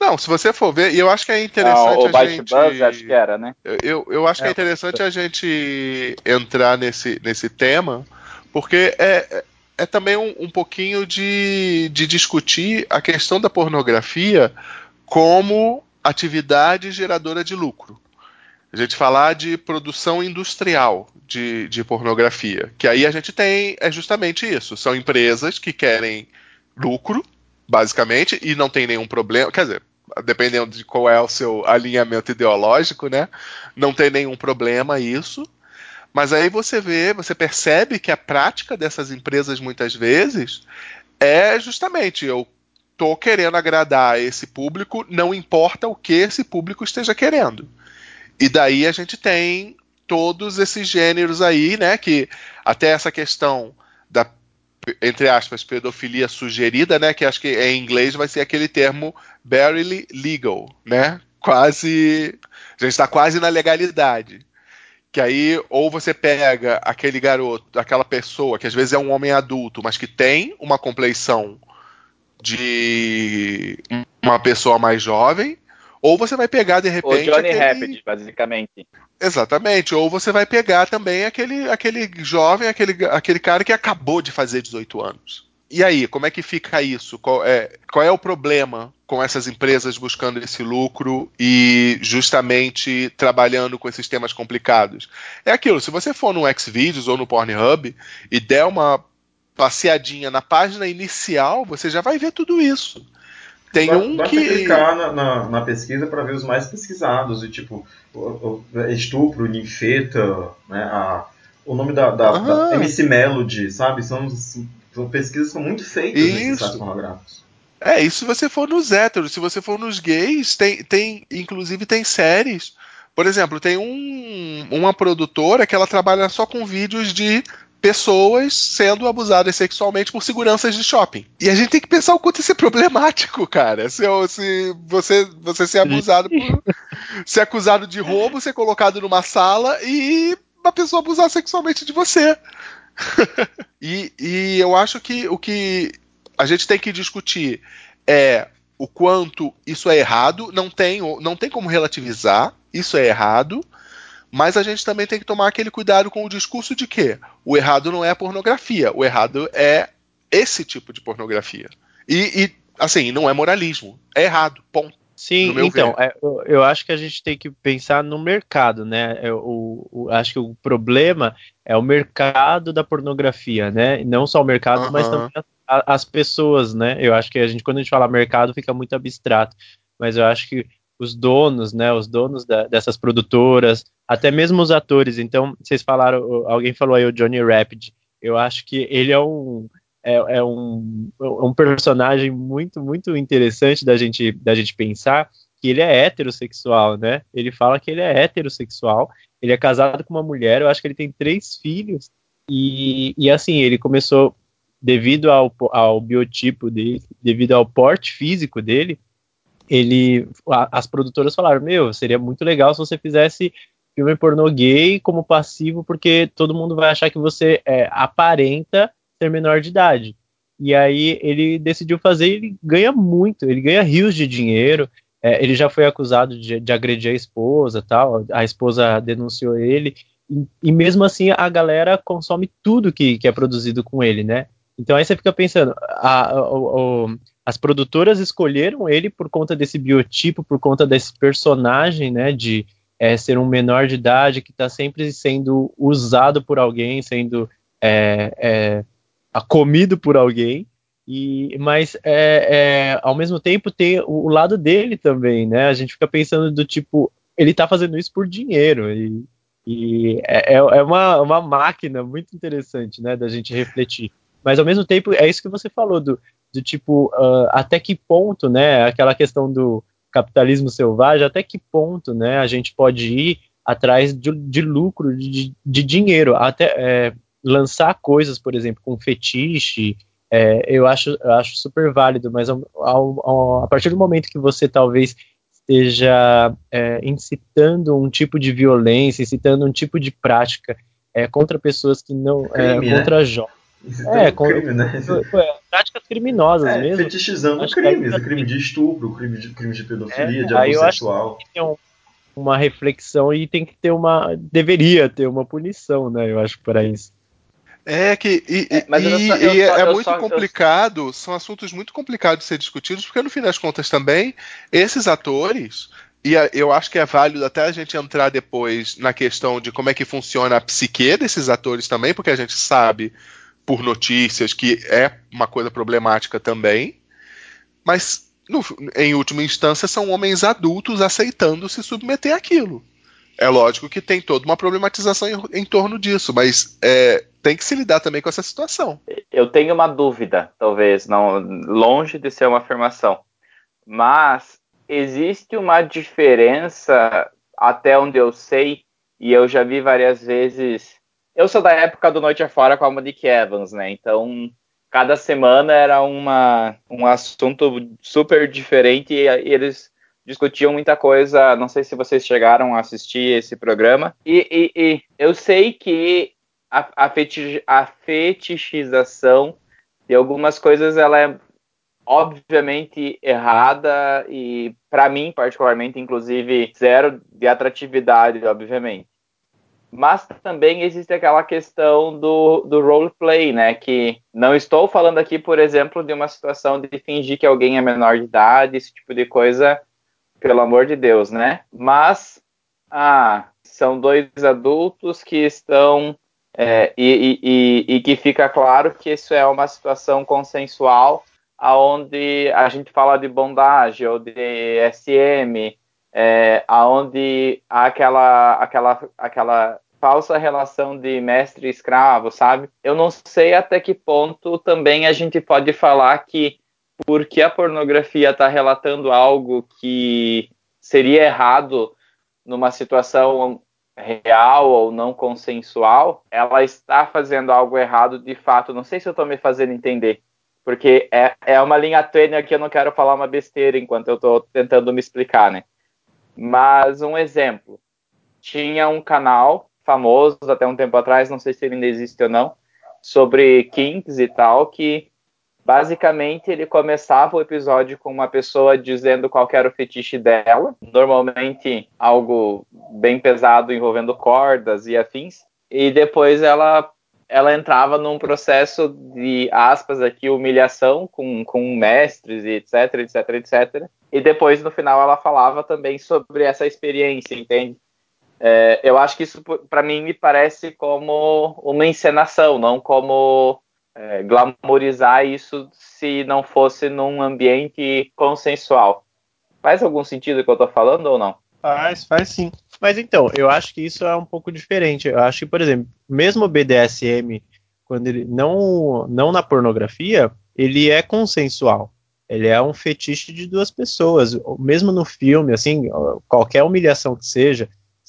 Não, se você for ver, e eu acho que é interessante ah, o a gente. Buzz, acho que era, né? Eu, eu acho que é, é interessante a gente entrar nesse, nesse tema, porque é, é, é também um, um pouquinho de, de discutir a questão da pornografia como atividade geradora de lucro. A gente falar de produção industrial de, de pornografia, que aí a gente tem é justamente isso. São empresas que querem lucro basicamente, e não tem nenhum problema. Quer dizer, dependendo de qual é o seu alinhamento ideológico, né? Não tem nenhum problema isso. Mas aí você vê, você percebe que a prática dessas empresas muitas vezes é justamente eu tô querendo agradar esse público, não importa o que esse público esteja querendo. E daí a gente tem todos esses gêneros aí, né, que até essa questão da entre aspas, pedofilia sugerida, né? Que acho que em inglês vai ser aquele termo barely legal, né? Quase. A gente está quase na legalidade. Que aí, ou você pega aquele garoto, aquela pessoa que às vezes é um homem adulto, mas que tem uma compleição de uma pessoa mais jovem, ou você vai pegar de O repente. Johnny aquele... Rabbit, basicamente. Exatamente, ou você vai pegar também aquele, aquele jovem, aquele, aquele cara que acabou de fazer 18 anos. E aí, como é que fica isso? Qual é, qual é o problema com essas empresas buscando esse lucro e justamente trabalhando com esses temas complicados? É aquilo, se você for no Xvideos ou no Pornhub e der uma passeadinha na página inicial, você já vai ver tudo isso. Tem um Basta que. clicar na, na, na pesquisa para ver os mais pesquisados, e tipo, o- estupro, ninfeta, né, a, o nome da, da, da Ah. MC Melody, sabe? São, são pesquisas que são muito feitas nesses Isso. sites pornográficos. É, isso se você for nos héteros, se você for nos gays, tem, tem inclusive tem séries. Por exemplo, tem um, uma produtora que ela trabalha só com vídeos de pessoas sendo abusadas sexualmente por seguranças de shopping. E a gente tem que pensar o quanto isso é problemático, cara. Se, se você, você ser abusado por. ser acusado de roubo, ser colocado numa sala e uma pessoa abusar sexualmente de você. e, e eu acho que o que a gente tem que discutir é o quanto isso é errado, não tem, não tem como relativizar, isso é errado, mas a gente também tem que tomar aquele cuidado com o discurso de que o errado não é a pornografia, o errado é esse tipo de pornografia. E, e, assim, não é moralismo, é errado, ponto. Sim, então, é, eu, eu acho que a gente tem que pensar no mercado, né? É, o, o- acho que o problema é o mercado da pornografia, né? Não só o mercado, mas Aham. também as, a- as pessoas, né? Eu acho que a gente, quando a gente fala mercado, fica muito abstrato, mas eu acho que os donos, né? Os donos da- dessas produtoras, até mesmo os atores. Então, vocês falaram, alguém falou aí o Johnny Rapid. Eu acho que ele é um é, é um, um personagem muito, muito interessante da gente, da gente pensar que ele é heterossexual, né? Ele fala que ele é heterossexual, ele é casado com uma mulher, eu acho que ele tem três filhos, e, e assim, ele começou, devido ao, ao biotipo dele, devido ao porte físico dele, ele, a- as produtoras falaram, meu, seria muito legal se você fizesse filme pornô gay como passivo, porque todo mundo vai achar que você é, aparenta ser menor de idade. E aí ele decidiu fazer, ele ganha muito, ele ganha rios de dinheiro. é, ele já foi acusado de, de agredir a esposa, tal. A esposa denunciou ele e, e mesmo assim a galera consome tudo que, que é produzido com ele, né? Então aí você fica pensando, a- a- o- as produtoras escolheram ele por conta desse biotipo, por conta desse personagem, né? De é, ser um menor de idade que está sempre sendo usado por alguém, sendo é, é, comido por alguém. E, mas é, é, ao mesmo tempo tem o, o lado dele também, né? A gente fica pensando do tipo, ele tá fazendo isso por dinheiro e, e é, é é uma, uma máquina muito interessante, né? Da gente refletir. Mas ao mesmo tempo é isso que você falou do, do tipo ah, até que ponto, né? Aquela questão do capitalismo selvagem, até que ponto, né? A gente pode ir atrás de, de lucro, de, de dinheiro, até é, lançar coisas, por exemplo, com fetiche, é, eu, acho, eu acho super válido, mas ao, ao- a partir do momento que você talvez esteja é, incitando um tipo de violência, incitando um tipo de prática é, contra pessoas que não. é, Crime, né? contra jovens. Isso É, é, um com- crime, né? práticas criminosas É, mesmo. fetichizando Acho crimes, aí- crime de estupro, crime de, crime de pedofilia, É, de aí abuso eu acho sexual. tem um- uma reflexão e tem que ter uma. Deveria ter uma punição, né? Eu acho, para isso. É que e, É, mas eu e- só- eu e só- é eu muito só- eu- complicado, são assuntos muito complicados de ser discutidos, porque no fim das contas também esses atores e a- eu acho que é válido até a gente entrar depois na questão de como é que funciona a psique desses atores também, porque a gente sabe por notícias que é uma coisa problemática também, mas no- em última instância são homens adultos aceitando se submeter àquilo. É lógico que tem toda uma problematização em, em torno disso, mas é, tem que se lidar também com essa situação. Eu tenho uma dúvida, talvez, não longe de ser uma afirmação, mas existe uma diferença até onde eu sei e eu já vi várias vezes. Eu sou da época do Noite Afora com a Monique Evans, né? Então cada semana era uma, um assunto super diferente e, e eles discutiam muita coisa. Não sei se vocês chegaram a assistir esse programa. E, e, e eu sei que a, a, a fetichização de algumas coisas ela é obviamente errada e para mim particularmente inclusive zero de atratividade obviamente mas também existe aquela questão do, do roleplay, né? Que não estou falando aqui, por exemplo, de uma situação de fingir que alguém é menor de idade, esse tipo de coisa, pelo amor de Deus, né? Mas, ah, são dois adultos que estão. É, e, e, e, que fica claro que isso é uma situação consensual, aonde a gente fala de bondage ou de SM, é, aonde há aquela, aquela, aquela falsa relação de mestre escravo, sabe? Eu não sei até que ponto também a gente pode falar que porque a pornografia está relatando algo que seria errado numa situação real ou não consensual, ela está fazendo algo errado de fato. Não sei se eu estou me fazendo entender, porque é, é uma linha tênue que eu não quero falar uma besteira enquanto eu estou tentando me explicar, né? Mas um exemplo, tinha um canal famoso até um tempo atrás, não sei se ele ainda existe ou não, sobre kinks e tal, que basicamente ele começava o episódio com uma pessoa dizendo qual era o fetiche dela, normalmente algo bem pesado envolvendo cordas e afins, e depois ela ela entrava num processo de aspas aqui humilhação com, com mestres e etc, etc, etc. E depois no final ela falava também sobre essa experiência, entende? É, eu acho que isso, para mim, me parece como uma encenação, não como é, glamorizar isso se não fosse num ambiente consensual. Faz algum sentido o que eu estou falando ou não? Faz, faz sim. Mas então, eu acho que isso é um pouco diferente. Eu acho que, por exemplo, mesmo o BDSM, quando ele não, não na pornografia, ele é consensual. Ele é um fetiche de duas pessoas. Mesmo no filme, assim, qualquer humilhação que seja,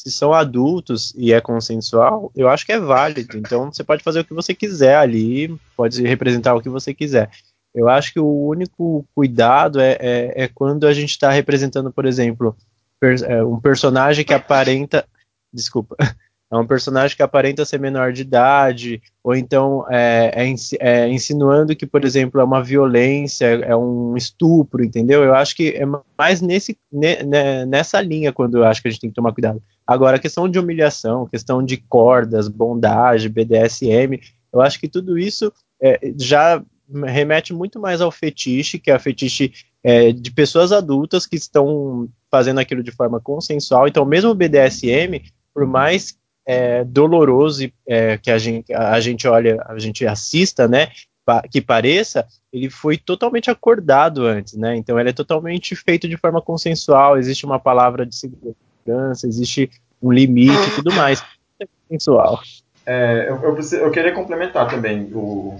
se são adultos e é consensual, eu acho que é válido. Então você pode fazer o que você quiser ali, pode representar o que você quiser. Eu acho que o único cuidado é, é, é quando a gente está representando, por exemplo, per, é, um personagem que aparenta. Desculpa. É um personagem que aparenta ser menor de idade, ou então é, é, é, insinuando que, por exemplo, é uma violência, é um estupro, entendeu? Eu acho que é mais nesse, ne, nessa linha quando eu acho que a gente tem que tomar cuidado. Agora, a questão de humilhação, questão de cordas, bondage, BDSM, eu acho que tudo isso é, já remete muito mais ao fetiche, que é a fetiche é, de pessoas adultas que estão fazendo aquilo de forma consensual. Então, mesmo o BDSM, por mais é, doloroso é, que a gente, a gente olha, a gente assista, né, que pareça, ele foi totalmente acordado antes, né? Então, ele é totalmente feito de forma consensual. Existe uma palavra de segurança segurança, existe um limite e tudo mais. É sensual. É, eu, eu, eu, queria complementar também o,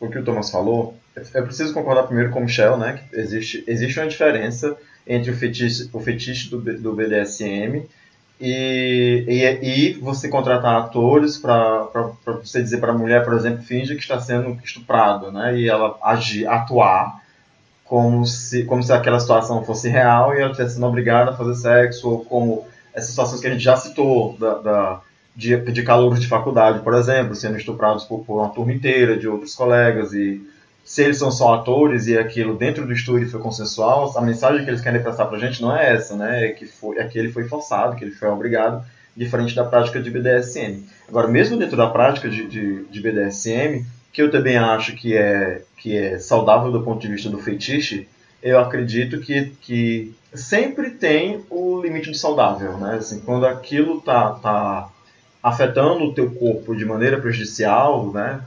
o que o Thomas falou. Eu preciso concordar primeiro com o Michel, né? Que existe, existe uma diferença entre o fetiche, o fetiche do, do BDSM e, e, e, você contratar atores para você dizer para a mulher, por exemplo, finge que está sendo estuprado, né? E ela agir, atuar como se, como se aquela situação fosse real e ela estivesse sendo obrigada a fazer sexo, ou como essas situações que a gente já citou, da, da de, de de faculdade, por exemplo, sendo estuprados por, por, uma turma inteira de outros colegas, e se eles são só atores e aquilo dentro do estúdio foi consensual, a mensagem que eles querem passar pra gente não é essa, né? É que, foi, é que ele foi forçado, que ele foi obrigado, diferente da prática de BDSM. Agora, mesmo dentro da prática de, de, de BDSM, que eu também acho que é, que é saudável do ponto de vista do feitiço, eu acredito que, que sempre tem o limite do saudável, né? Assim, quando aquilo tá, tá afetando o teu corpo de maneira prejudicial, né?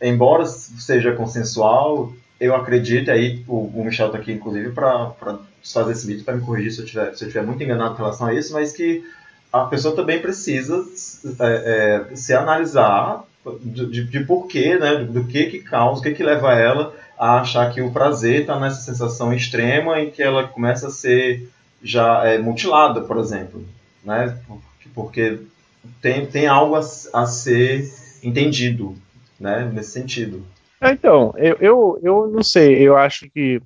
Embora seja consensual, eu acredito, aí o, o Michel está aqui inclusive para fazer esse vídeo para me corrigir se eu, tiver, se eu estiver muito enganado em relação a isso, mas que a pessoa também precisa é, é, se analisar de, de, porquê, né, do, do, que que causa, o que que leva ela a achar que o prazer está nessa sensação extrema em que ela começa a ser já é, mutilada, por exemplo, né, porque tem, tem algo a, a ser entendido, né, nesse sentido. Então, eu, eu, eu não sei, eu acho que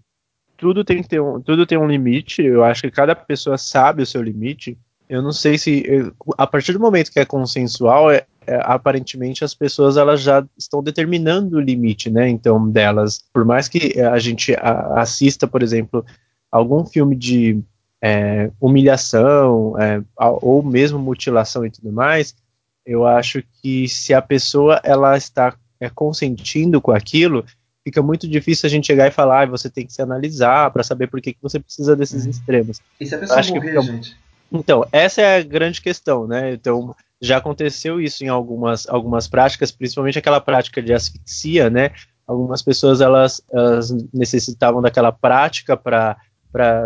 tudo tem que ter um, tudo tem um limite. Eu acho que cada pessoa sabe o seu limite. Eu não sei se eu- a partir do momento que é consensual, é, é, aparentemente as pessoas elas já estão determinando o limite, né? Então delas, por mais que a gente a- assista, por exemplo, algum filme de é, humilhação é, ou mesmo mutilação e tudo mais, eu acho que se a pessoa ela está é, consentindo com aquilo, fica muito difícil a gente chegar e falar, ah, você tem que se analisar para saber por que, que você precisa desses extremos. E se a pessoa Acho que morrer, fica- gente? Então, essa é a grande questão, né? Então, já aconteceu isso em algumas, algumas práticas, principalmente aquela prática de asfixia, né? Algumas pessoas elas, elas necessitavam daquela prática para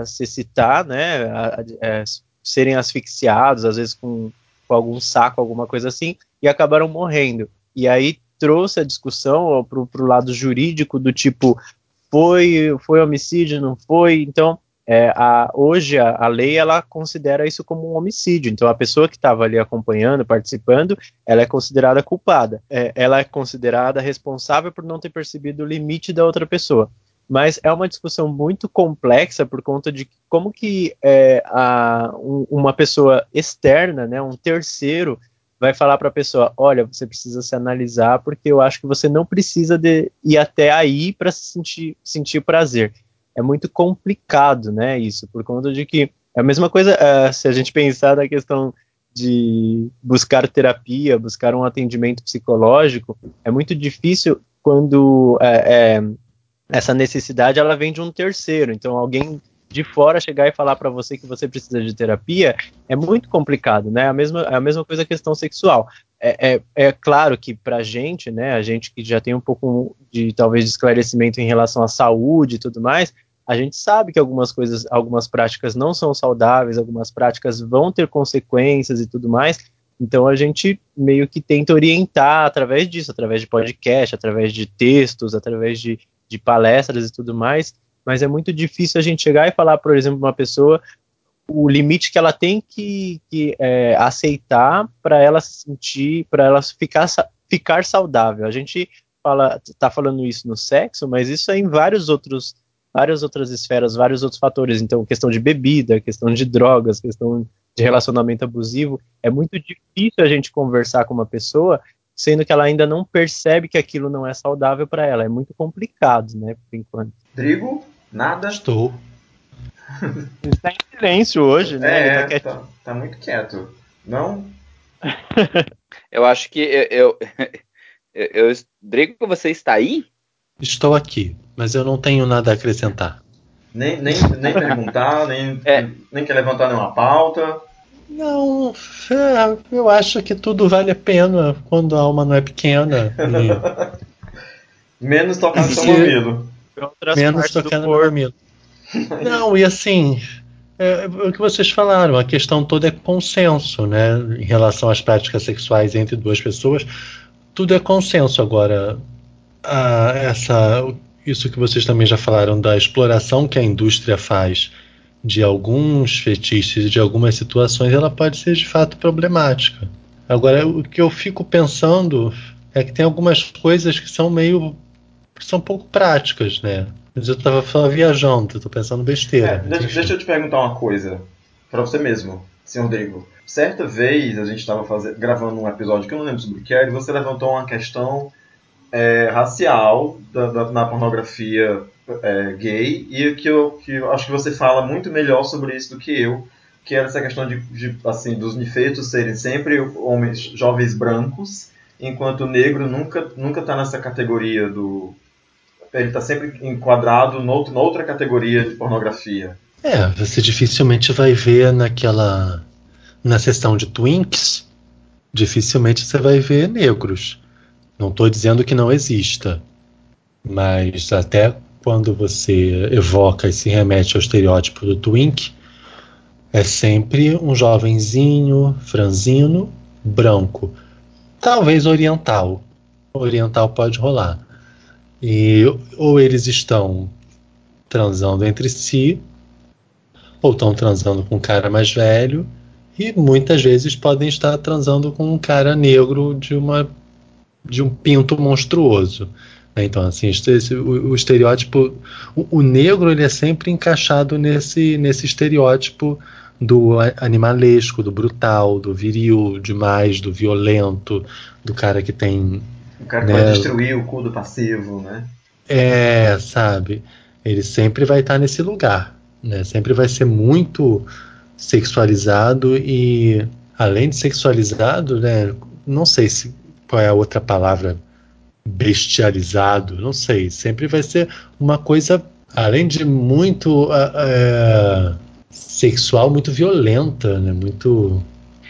se citar, né? a- a- é, serem asfixiados, às vezes com, com algum saco, alguma coisa assim, e acabaram morrendo. E aí trouxe a discussão para o lado jurídico do tipo foi foi homicídio, não foi? Então é, a- hoje a, a lei ela considera isso como um homicídio. Então a pessoa que estava ali acompanhando, participando, ela é considerada culpada. É, ela é considerada responsável por não ter percebido o limite da outra pessoa. Mas é uma discussão muito complexa por conta de como que é, a- um- uma pessoa externa, né, um terceiro, vai falar para a pessoa: olha, você precisa se analisar porque eu acho que você não precisa de ir até aí para se sentir, sentir prazer é muito complicado, né, isso, por conta de que é a mesma coisa eh, se a gente pensar na questão de buscar terapia, buscar um atendimento psicológico, é muito difícil quando eh, eh, essa necessidade ela vem de um terceiro, então alguém de fora chegar e falar para você que você precisa de terapia é muito complicado, né? A mesma, a mesma coisa a questão sexual. É, é, é claro que pra gente, né, a gente que já tem um pouco de talvez de esclarecimento em relação à saúde e tudo mais, a gente sabe que algumas coisas, algumas práticas não são saudáveis, algumas práticas vão ter consequências e tudo mais. Então a gente meio que tenta orientar através disso, através de podcast, através de textos, através de, de palestras e tudo mais. Mas é muito difícil a gente chegar e falar, por exemplo, uma pessoa o limite que ela tem que, que é, aceitar para ela se sentir, para ela ficar, ficar saudável. A gente fala, tá falando isso no sexo, mas isso é em vários outros, várias outras esferas, vários outros fatores. Então, questão de bebida, questão de drogas, questão de relacionamento abusivo. É muito difícil a gente conversar com uma pessoa, sendo que ela ainda não percebe que aquilo não é saudável para ela. É muito complicado, né, por enquanto. Drigo? Nada? Estou. Ele tá em silêncio hoje, né? É, Ele tá tá, tá muito quieto. Não? Eu acho que eu. eu, eu, eu Drigo, você está aí? Estou aqui, mas eu não tenho nada a acrescentar. Nem, nem, nem perguntar, nem, É. nem quer levantar nenhuma pauta. Não, é, eu acho que tudo vale a pena quando a alma não é pequena. E Menos tocar no seu mamilo. Menos tocando no mamilo. Não, e assim, é, é o que vocês falaram, a questão toda é consenso, né? Em relação às práticas sexuais entre duas pessoas, tudo é consenso. Agora, a- essa, isso que vocês também já falaram da exploração que a indústria faz de alguns fetiches, de algumas situações, ela pode ser de fato problemática. Agora, o que eu fico pensando é que tem algumas coisas que são meio. são pouco práticas, né? Mas eu tava só viajando, tô pensando besteira. É, deixa, deixa eu te perguntar uma coisa. Pra você mesmo, senhor Drigo. Certa vez a gente estava gravando um episódio que eu não lembro sobre o que era, e você levantou uma questão é, racial da- da- na pornografia é, gay, e que eu, que eu acho que você fala muito melhor sobre isso do que eu, que era essa questão de, de, assim, dos nifeitos serem sempre homens jovens brancos, enquanto o negro nunca nunca está nessa categoria do ele está sempre enquadrado nout- noutra categoria de pornografia. É, você dificilmente vai ver naquela. na seção de Twinks, dificilmente você vai ver negros. Não estou dizendo que não exista, mas até quando você evoca e se remete ao estereótipo do Twink, é sempre um jovenzinho, franzino, branco. Talvez oriental. Oriental pode rolar. E ou eles estão transando entre si, ou estão transando com um cara mais velho, e muitas vezes podem estar transando com um cara negro de uma de um pinto monstruoso. né? Então, assim, esse, o, o, estereótipo. O, o, negro ele é sempre encaixado nesse, nesse estereótipo do animalesco, do brutal, do viril demais, do violento, do cara que tem. O cara que né, pode destruir o cu do passivo, né? É, sabe? Ele sempre vai estar nesse lugar. Né? Sempre vai ser muito sexualizado e, além de sexualizado, né? Não sei se qual é a outra palavra bestializado, não sei, sempre vai ser uma coisa, além de muito uh, sexual, muito violenta, né? Muito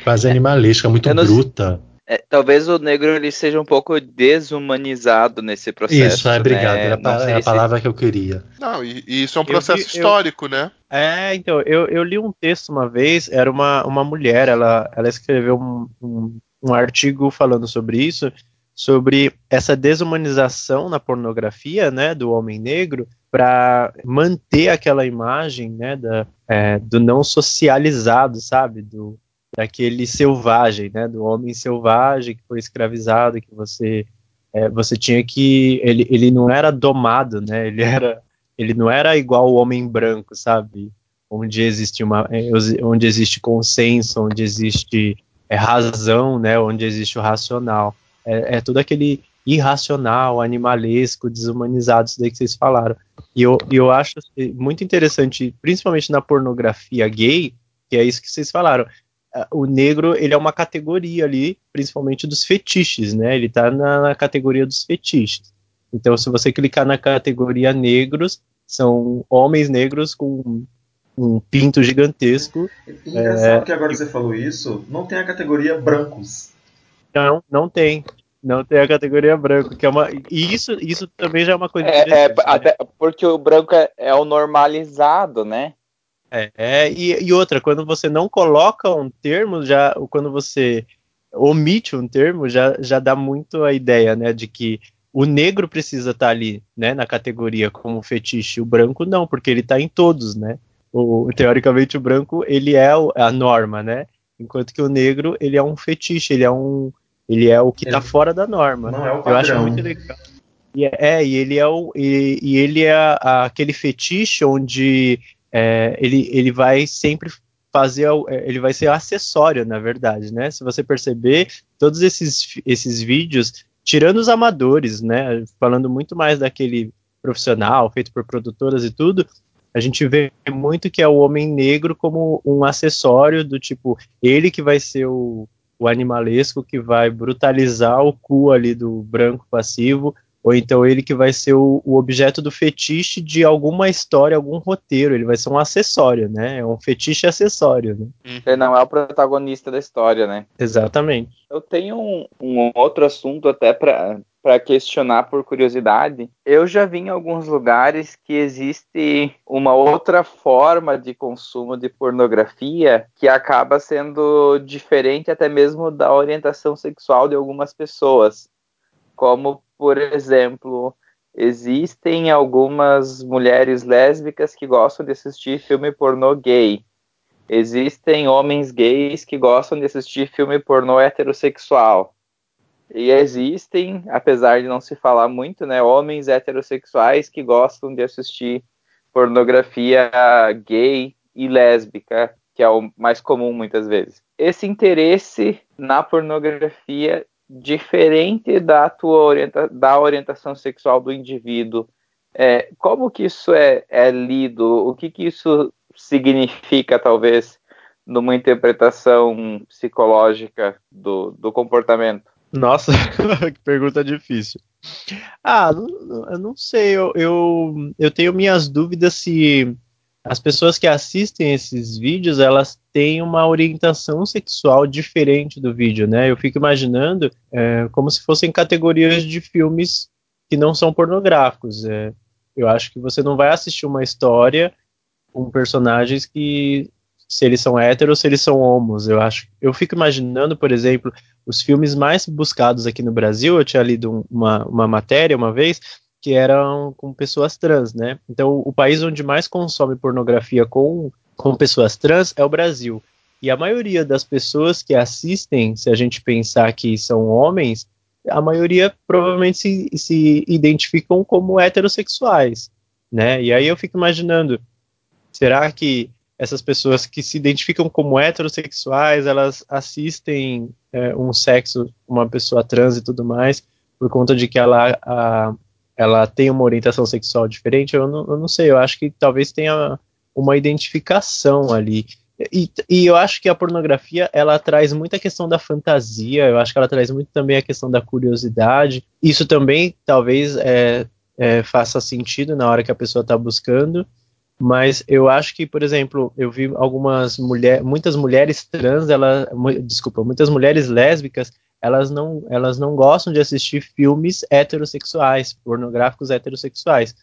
quase é. animalesca, muito não, bruta. É, talvez o negro ele seja um pouco desumanizado nesse processo. Isso, é, obrigado, né? era, era a palavra que eu queria. Não, e, e isso é um processo vi, histórico, eu, né? É, então, eu, eu li um texto uma vez, era uma, uma mulher, ela, ela escreveu um, um, um artigo falando sobre isso, sobre essa desumanização na pornografia, né, do homem negro, para manter aquela imagem, né, da, é, do não socializado, sabe, do daquele selvagem, né, do homem selvagem que foi escravizado, que você é, você tinha que ele, ele não era domado, né, ele era ele não era igual o homem branco, sabe, onde existe uma onde existe consenso, onde existe é, razão, né, onde existe o racional é, é tudo aquele irracional, animalesco, desumanizado, isso daí que vocês falaram. E eu, eu acho muito interessante, principalmente na pornografia gay, que é isso que vocês falaram. O negro, ele é uma categoria ali, principalmente dos fetiches, né? Ele tá na, na categoria dos fetiches. Então, se você clicar na categoria negros, são homens negros com um pinto gigantesco. E engraçado é, que agora você falou isso, não tem a categoria brancos. Não, não tem. Não tem a categoria branco, que é uma. E isso, isso também já é uma coisa. É, é né? até porque o branco é, é, o normalizado, né? É, é e, e, outra, quando você não coloca um termo, já quando você omite um termo, já, já dá muito a ideia, né, de que o negro precisa estar tá ali, né, na categoria como fetiche, o branco não, porque ele está em todos, né? O, teoricamente o branco ele é a norma, né? Enquanto que o negro ele é um fetiche, ele é um ele é o que está fora da norma. Não é o padrão. Eu acho muito legal. E é, é, e ele é o e, e ele é aquele fetiche onde é, ele, ele vai sempre fazer ele vai ser acessório na verdade né se você perceber todos esses, esses vídeos tirando os amadores né falando muito mais daquele profissional feito por produtoras e tudo a gente vê muito que é o homem negro como um acessório do tipo ele que vai ser o, o animalesco que vai brutalizar o cu ali do branco passivo, ou então ele que vai ser o, o, objeto do fetiche de alguma história, algum roteiro, ele vai ser um acessório, né? É um fetiche acessório, né? Ele não é o protagonista da história, né? Exatamente. Eu tenho um, um outro assunto até para para questionar por curiosidade, eu já vi em alguns lugares que existe uma outra forma de consumo de pornografia que acaba sendo diferente até mesmo da orientação sexual de algumas pessoas. Como, por exemplo, existem algumas mulheres lésbicas que gostam de assistir filme pornô gay. Existem homens gays que gostam de assistir filme pornô heterossexual e existem, apesar de não se falar muito, né, homens heterossexuais que gostam de assistir pornografia gay e lésbica, que é o mais comum muitas vezes. Esse interesse na pornografia diferente da tua orienta da orientação sexual do indivíduo, é, como que isso é, é lido? O que que isso significa, talvez, numa interpretação psicológica do, do comportamento? Nossa, que pergunta difícil. Ah, eu não sei, eu, eu, eu tenho minhas dúvidas se as pessoas que assistem esses vídeos, elas têm uma orientação sexual diferente do vídeo, né? Eu fico imaginando é, como se fossem categorias de filmes que não são pornográficos. É, eu acho que você não vai assistir uma história com personagens que se eles são héteros, se eles são homos. Eu acho, eu fico imaginando, por exemplo, os filmes mais buscados aqui no Brasil. Eu tinha lido uma, uma matéria uma vez que eram com pessoas trans, né? Então, o país onde mais consome pornografia com, com pessoas trans é o Brasil. E a maioria das pessoas que assistem, se a gente pensar que são homens, a maioria provavelmente se, se identificam como heterossexuais, né? E aí eu fico imaginando, será que essas pessoas que se identificam como heterossexuais, elas assistem é, um sexo, uma pessoa trans e tudo mais, por conta de que ela, a, ela tem uma orientação sexual diferente? Eu não, eu não sei, eu acho que talvez tenha uma identificação ali. E, e, eu acho que a pornografia ela traz muita questão da fantasia, eu acho que ela traz muito também a questão da curiosidade. Isso também talvez é, é, faça sentido na hora que a pessoa está buscando, mas eu acho que, por exemplo, eu vi algumas mulheres, muitas mulheres trans, ela, desculpa, muitas mulheres lésbicas, elas não, elas não gostam de assistir filmes heterossexuais, pornográficos heterossexuais.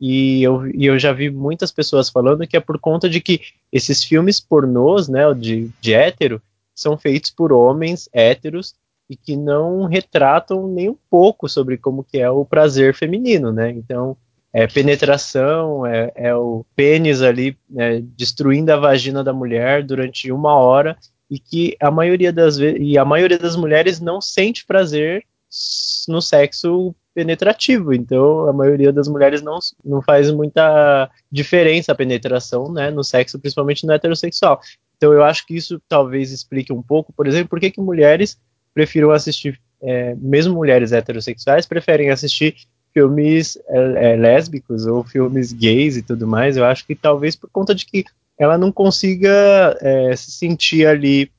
E eu, e eu já vi muitas pessoas falando que é por conta de que esses filmes pornôs, né, de, de hétero, são feitos por homens héteros e que não retratam nem um pouco sobre como que é o prazer feminino, né? Então, é penetração, é, é o pênis ali né, destruindo a vagina da mulher durante uma hora e que a maioria das e a maioria das mulheres não sente prazer no sexo penetrativo. Então, a maioria das mulheres não, não faz muita diferença a penetração, né, no sexo, principalmente no heterossexual. Então, eu acho que isso talvez explique um pouco, por exemplo, por que, que mulheres prefiram assistir, é, mesmo mulheres heterossexuais, preferem assistir filmes é, é, lésbicos ou filmes gays e tudo mais. Eu acho que talvez por conta de que ela não consiga é, se sentir ali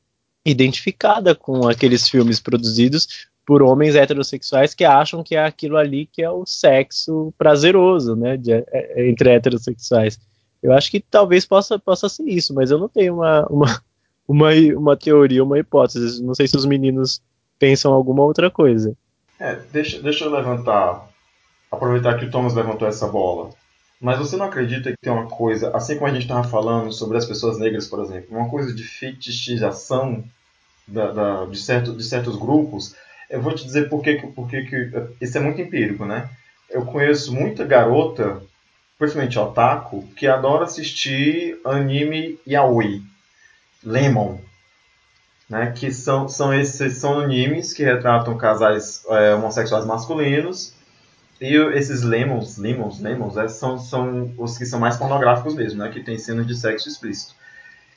identificada com aqueles filmes produzidos por homens heterossexuais que acham que é aquilo ali que é o sexo prazeroso, né, de, é, é, entre heterossexuais. Eu acho que talvez possa, possa ser isso, mas eu não tenho uma, uma, uma, uma teoria, uma hipótese. Não sei se os meninos pensam alguma outra coisa. É, deixa, deixa eu levantar, aproveitar que o Thomas levantou essa bola. Mas você não acredita que tem uma coisa, assim como a gente estava falando sobre as pessoas negras, por exemplo, uma coisa de fetichização da, da, de, certo, de certos grupos eu vou te dizer por que, que isso é muito empírico, né? Eu conheço muita garota, principalmente otaku, que adora assistir anime yaoi, lemon, né? Que são, são esses são animes que retratam casais é, homossexuais masculinos e esses lemons, lemons, lemons, é, são, são os que são mais pornográficos mesmo, né? Que tem cenas de sexo explícito.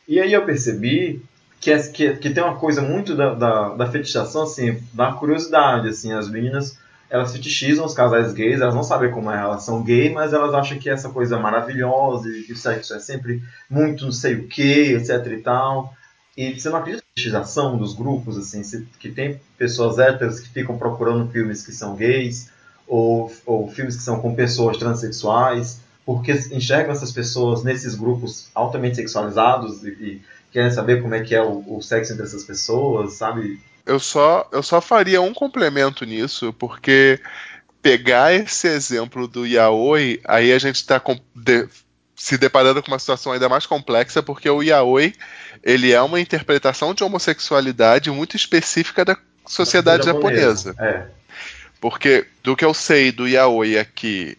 E aí eu percebi que, é, que, que tem uma coisa muito da, da, da fetichização, assim, da curiosidade, assim, as meninas, elas fetichizam os casais gays, elas não sabem como é a relação gay, mas elas acham que essa coisa é maravilhosa, e que o sexo é sempre muito não sei o que, etc e tal. E você não acredita na fetichização dos grupos, assim, que tem pessoas héteras que ficam procurando filmes que são gays, ou, ou filmes que são com pessoas transexuais, porque enxergam essas pessoas nesses grupos altamente sexualizados e, e querem saber como é que é o, o sexo entre essas pessoas, sabe? Eu só, eu só faria um complemento nisso, porque pegar esse exemplo do yaoi, aí a gente está de, se deparando com uma situação ainda mais complexa, porque o yaoi ele é uma interpretação de homossexualidade muito específica da sociedade japonesa. japonesa. É. Porque do que eu sei do yaoi aqui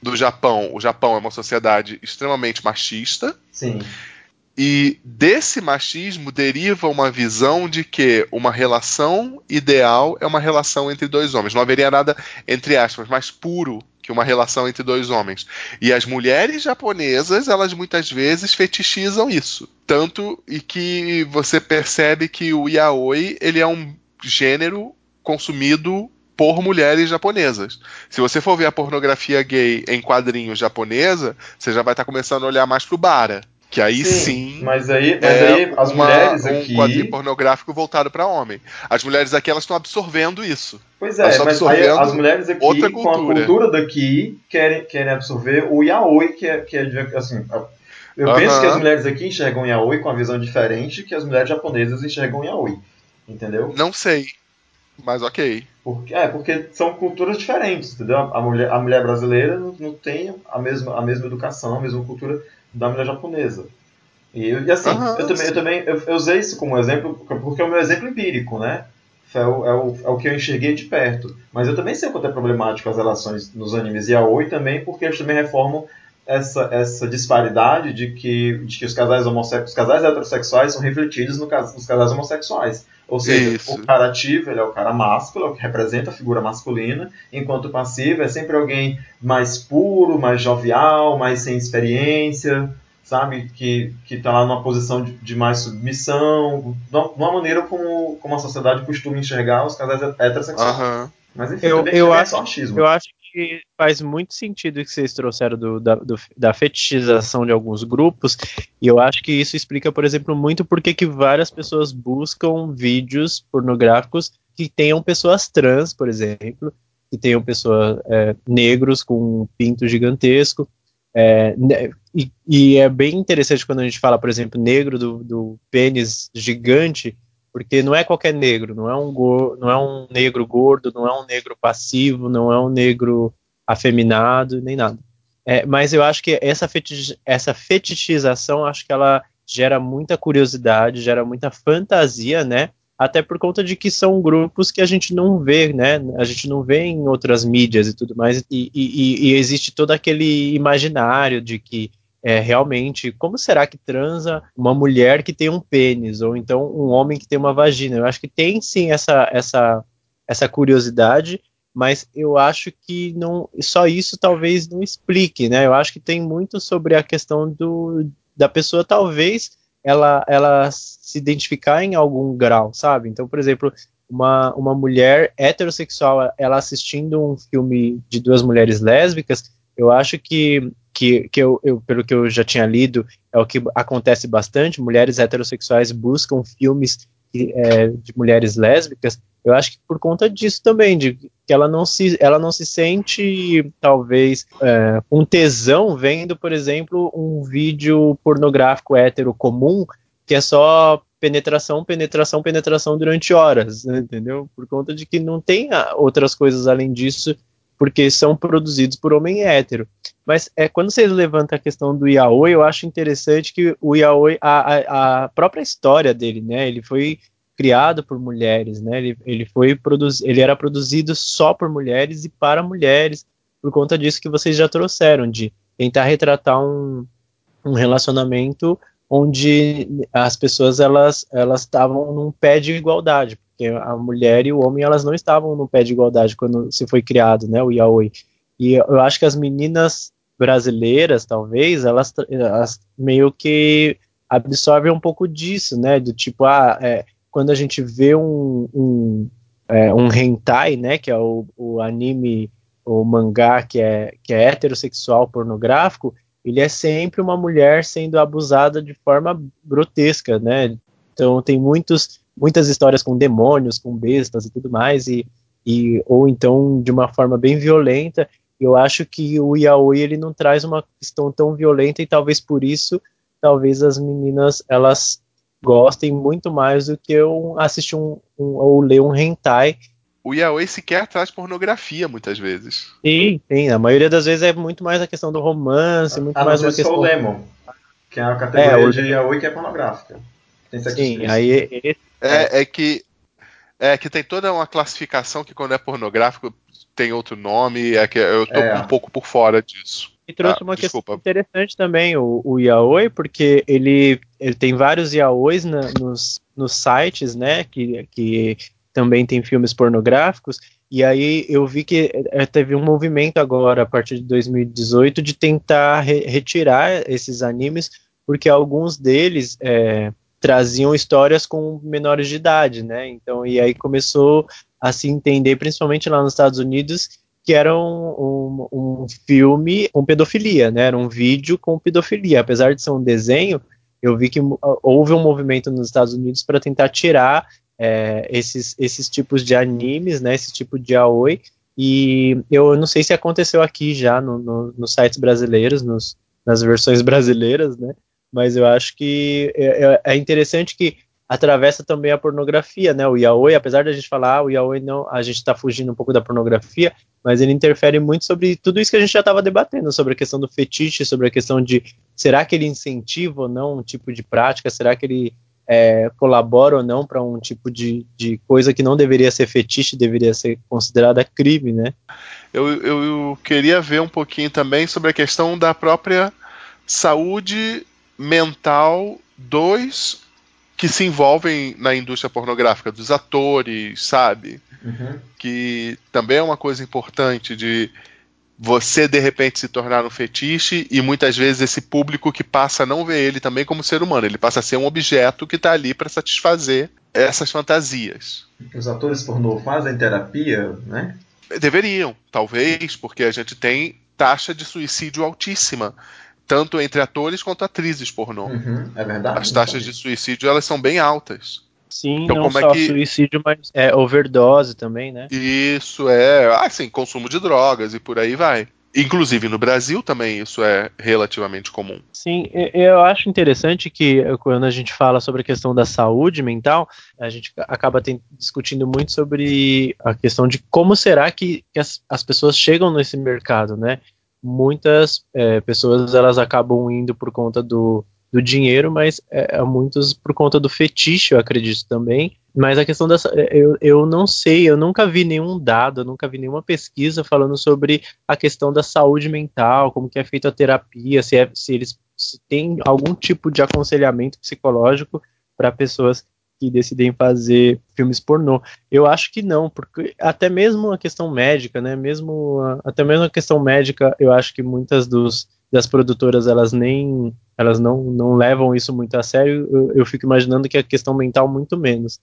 do Japão, o Japão é uma sociedade extremamente machista. Sim. E desse machismo deriva uma visão de que uma relação ideal é uma relação entre dois homens. Não haveria nada, entre aspas, mais puro que uma relação entre dois homens. E as mulheres japonesas, elas muitas vezes fetichizam isso. Tanto e que você percebe que o yaoi, ele é um gênero consumido por mulheres japonesas. Se você for ver a pornografia gay em quadrinhos japonesa, você já vai estar tá começando a olhar mais pro bara que aí sim. sim mas aí, mas é aí as uma, mulheres aqui. Um quadrinho pornográfico voltado para homem. As mulheres aqui elas estão absorvendo isso. Pois é, mas aí as mulheres aqui, outra com a cultura daqui, querem, querem absorver o yaoi, que é, que é assim. Eu uh -huh. penso que as mulheres aqui enxergam yaoi com uma visão diferente que as mulheres japonesas enxergam yaoi. Entendeu? Não sei. Mas ok. Porque, é, porque são culturas diferentes, entendeu? A mulher, a mulher brasileira não, não tem a mesma, a mesma educação, a mesma cultura da mulher japonesa. E, e assim, uhum, eu também, eu, também eu, eu, usei isso como exemplo, porque é o meu exemplo empírico, né? É o, é, o, é o que eu enxerguei de perto. Mas eu também sei o quanto é problemático as relações nos animes yaoi também, porque eles também reformam essa, essa disparidade de que, de que os casais homossexuais, os casais heterossexuais são refletidos no, nos casais homossexuais. Ou seja, Isso. o cara ativo ele é o cara másculo, é o que representa a figura masculina, enquanto o passivo é sempre alguém mais puro, mais jovial, mais sem experiência, sabe? Que, que tá lá numa posição de, de mais submissão, de uma- maneira como, como a sociedade costuma enxergar os casais heterossexuais. Aham. Mas enfim, Eu- também, eu é acho- só achismo. Eu acho que faz muito sentido que vocês trouxeram do- da, do- da fetichização de alguns grupos, e eu acho que isso explica, por exemplo, muito porque que várias pessoas buscam vídeos pornográficos que tenham pessoas trans, por exemplo, que tenham pessoas é, negros com um pinto gigantesco. é, né, e, e é bem interessante quando a gente fala, por exemplo, negro do, do pênis gigante, porque não é qualquer negro, não é um go- não é um negro gordo, não é um negro passivo, não é um negro afeminado, nem nada. É, mas eu acho que essa, feti essa fetichização, acho que ela gera muita curiosidade, gera muita fantasia, né? Até por conta de que são grupos que a gente não vê, né? A gente não vê em outras mídias e tudo mais, e, e- e existe todo aquele imaginário de que é, realmente, como será que transa uma mulher que tem um pênis, ou então um homem que tem uma vagina? Eu acho que tem sim essa, essa, essa curiosidade, mas eu acho que não só isso talvez não explique, né? Eu acho que tem muito sobre a questão do, da pessoa talvez ela, ela se identificar em algum grau, sabe? Então, por exemplo, uma, uma mulher heterossexual, ela assistindo um filme de duas mulheres lésbicas, eu acho que, que, que eu, eu, pelo que eu já tinha lido, é o que acontece bastante, mulheres heterossexuais buscam filmes que, é, de mulheres lésbicas, eu acho que por conta disso também, de que ela não se, ela não se sente, talvez, é, um tesão vendo, por exemplo, um vídeo pornográfico hétero comum, que é só penetração, penetração, penetração durante horas, né, entendeu? Por conta de que não tem ah, outras coisas além disso, porque são produzidos por homem hétero. Mas é quando vocês levantam a questão do yaoi, eu acho interessante que o yaoi, a, a, a própria história dele, né, ele foi criado por mulheres, né? Ele, ele foi produzido, ele era produzido só por mulheres e para mulheres, por conta disso que vocês já trouxeram, de tentar retratar um, um relacionamento onde as pessoas elas elas estavam num pé de igualdade, porque a mulher e o homem elas não estavam num pé de igualdade quando se foi criado, né? O yaoi. E eu acho que as meninas brasileiras, talvez, elas, elas meio que absorvem um pouco disso, né? Do tipo, ah, é, quando a gente vê um, um, é, um hentai, né, que é o, o, anime, o mangá que é, que é heterossexual pornográfico, ele é sempre uma mulher sendo abusada de forma grotesca, né? Então tem muitos, muitas histórias com demônios, com bestas e tudo mais, e, e ou então de uma forma bem violenta. Eu acho que o yaoi ele não traz uma questão tão violenta e talvez por isso, talvez as meninas elas gostem muito mais do que eu assistir um, um ou ler um hentai. O yaoi sequer traz pornografia muitas vezes. Sim, sim. A maioria das vezes é muito mais a questão do romance, muito ah, mais uma questão. o Lemon, que é a categoria é, o... de yaoi que é pornográfica. Tem sim, aí é, é, é que é que tem toda uma classificação que quando é pornográfico tem outro nome, é que eu tô É. um pouco por fora disso. E trouxe Ah, uma desculpa. questão interessante também, o, o yaoi, porque ele, ele tem vários yaois na- nos, nos sites, né, que, que também tem filmes pornográficos, e aí eu vi que eh, teve um movimento agora, a partir de 2018, de tentar re- retirar esses animes, porque alguns deles eh, traziam histórias com menores de idade, né, então, e aí começou a se entender, principalmente lá nos Estados Unidos, que era um, um, um filme com pedofilia, né? Era um vídeo com pedofilia. Apesar de ser um desenho, eu vi que houve um movimento nos Estados Unidos para tentar tirar é, esses, esses tipos de animes, né? Esse tipo de aoi. E eu não sei se aconteceu aqui já no, no, nos sites brasileiros, nos, nas versões brasileiras, né? Mas eu acho que é, é- é interessante que atravessa também a pornografia, né? O yaoi, apesar da gente falar, ah, o yaoi não, a gente está fugindo um pouco da pornografia, mas ele interfere muito sobre tudo isso que a gente já estava debatendo, sobre a questão do fetiche, sobre a questão de será que ele incentiva ou não um tipo de prática, será que ele é, colabora ou não para um tipo de, de coisa que não deveria ser fetiche, deveria ser considerada crime, né? Eu, eu, eu queria ver um pouquinho também sobre a questão da própria saúde mental dos que se envolvem na indústria pornográfica, dos atores, sabe? Uhum. Que também é uma coisa importante de você de repente se tornar um fetiche e muitas vezes esse público que passa a não ver ele também como ser humano, ele passa a ser um objeto que está ali para satisfazer essas fantasias. Os atores pornô fazem terapia, né? Deveriam, talvez, porque a gente tem taxa de suicídio altíssima, tanto entre atores quanto atrizes pornô. Uhum, é verdade. As taxas de suicídio elas são bem altas. Sim, Então, não como é só que- suicídio, mas é overdose também, né? Isso é, assim, consumo de drogas e por aí vai. Inclusive no Brasil também isso é relativamente comum. Sim, e- eu acho interessante que quando a gente fala sobre a questão da saúde mental, a gente acaba ten- discutindo muito sobre a questão de como será que, que as, as pessoas chegam nesse mercado, né? Muitas eh, pessoas elas acabam indo por conta do, do dinheiro, mas eh, muitos por conta do fetiche, eu acredito também. Mas a questão dessa, eu, eu não sei, eu nunca vi nenhum dado, eu nunca vi nenhuma pesquisa falando sobre a questão da saúde mental, como que é feita a terapia, se, é, se eles se tem algum tipo de aconselhamento psicológico para pessoas que decidem fazer filmes pornô. Eu acho que não, porque até mesmo a questão médica, né, mesmo a- até mesmo a questão médica, eu acho que muitas dos, das produtoras elas nem elas não, não levam isso muito a sério. Eu, eu fico imaginando que a questão mental muito menos.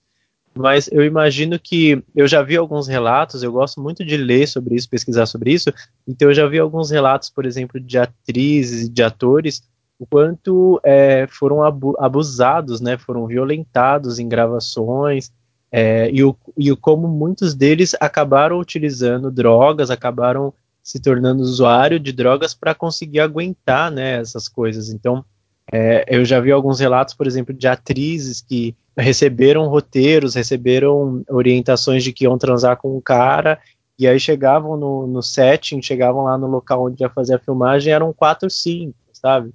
Mas eu imagino que eu já vi alguns relatos, eu gosto muito de ler sobre isso, pesquisar sobre isso, então eu já vi alguns relatos, por exemplo, de atrizes e de atores, o quanto é, foram abu abusados, né, foram violentados em gravações, é, e, o, e o como muitos deles acabaram utilizando drogas, acabaram se tornando usuário de drogas para conseguir aguentar né, essas coisas. Então, é, eu já vi alguns relatos, por exemplo, de atrizes que receberam roteiros, receberam orientações de que iam transar com um cara, e aí chegavam no, no setting, chegavam lá no local onde ia fazer a filmagem, eram quatro, cinco, sabe?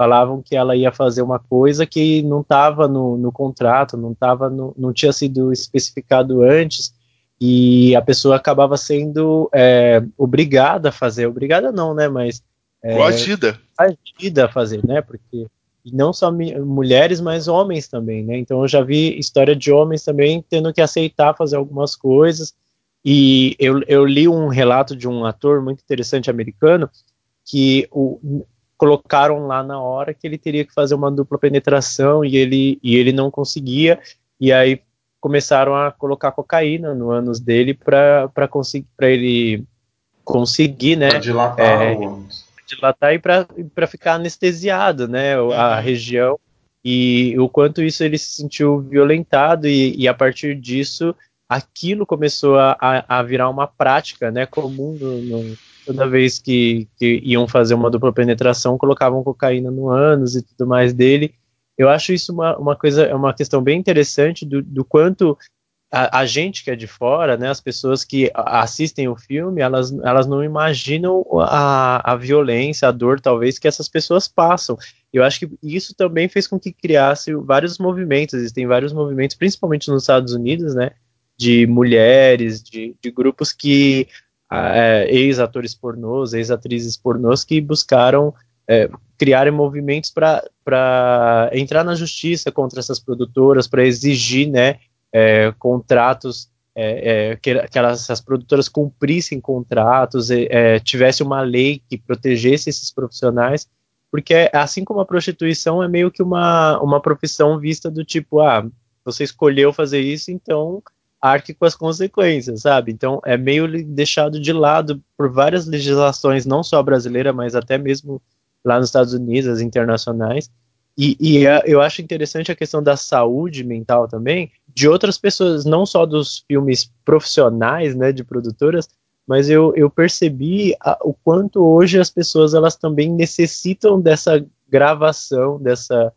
Falavam que ela ia fazer uma coisa que não estava no, no contrato, não, tava no, não tinha sido especificado antes, e a pessoa acabava sendo é, obrigada a fazer, obrigada não, né, mas é, Coagida. agida a fazer, né? Porque não só mulheres, mas homens também, né? Então eu já vi história de homens também tendo que aceitar fazer algumas coisas. E eu, eu li um relato de um ator muito interessante americano que o, colocaram lá na hora que ele teria que fazer uma dupla penetração e ele, e ele não conseguia. E aí começaram a colocar cocaína no ânus dele para conseguir para ele conseguir, né? Pra dilatar É, o ânus. dilatar e para ficar anestesiado, né, a Uhum. região e o quanto isso ele se sentiu violentado e, e a partir disso aquilo começou a, a, a virar uma prática, né, comum no, no- toda vez que, que iam fazer uma dupla penetração colocavam cocaína no ânus e tudo mais dele. Eu acho isso uma, uma coisa, é uma questão bem interessante do, do quanto a, a gente que é de fora, né, as pessoas que assistem o filme, elas, elas não imaginam a, a violência, a dor, talvez, que essas pessoas passam. Eu acho que isso também fez com que criasse vários movimentos, existem vários movimentos, principalmente nos Estados Unidos, né, de mulheres, de, de grupos que, é, ex-atores pornôs, ex-atrizes pornôs, que buscaram é, movimentos para entrar na justiça contra essas produtoras, para exigir, né, é, contratos, é, é, que, que elas, essas produtoras cumprissem contratos, é, é, tivesse uma lei que protegesse esses profissionais, porque assim como a prostituição é meio que uma, uma profissão vista do tipo, ah, você escolheu fazer isso, então arque com as consequências, sabe? Então é meio deixado de lado por várias legislações, não só brasileira, mas até mesmo lá nos Estados Unidos, as internacionais. E, e a- eu acho interessante a questão da saúde mental também, de outras pessoas, não só dos filmes profissionais, né, de produtoras, mas eu, eu percebi a- o quanto hoje as pessoas elas também necessitam dessa gravação, dessa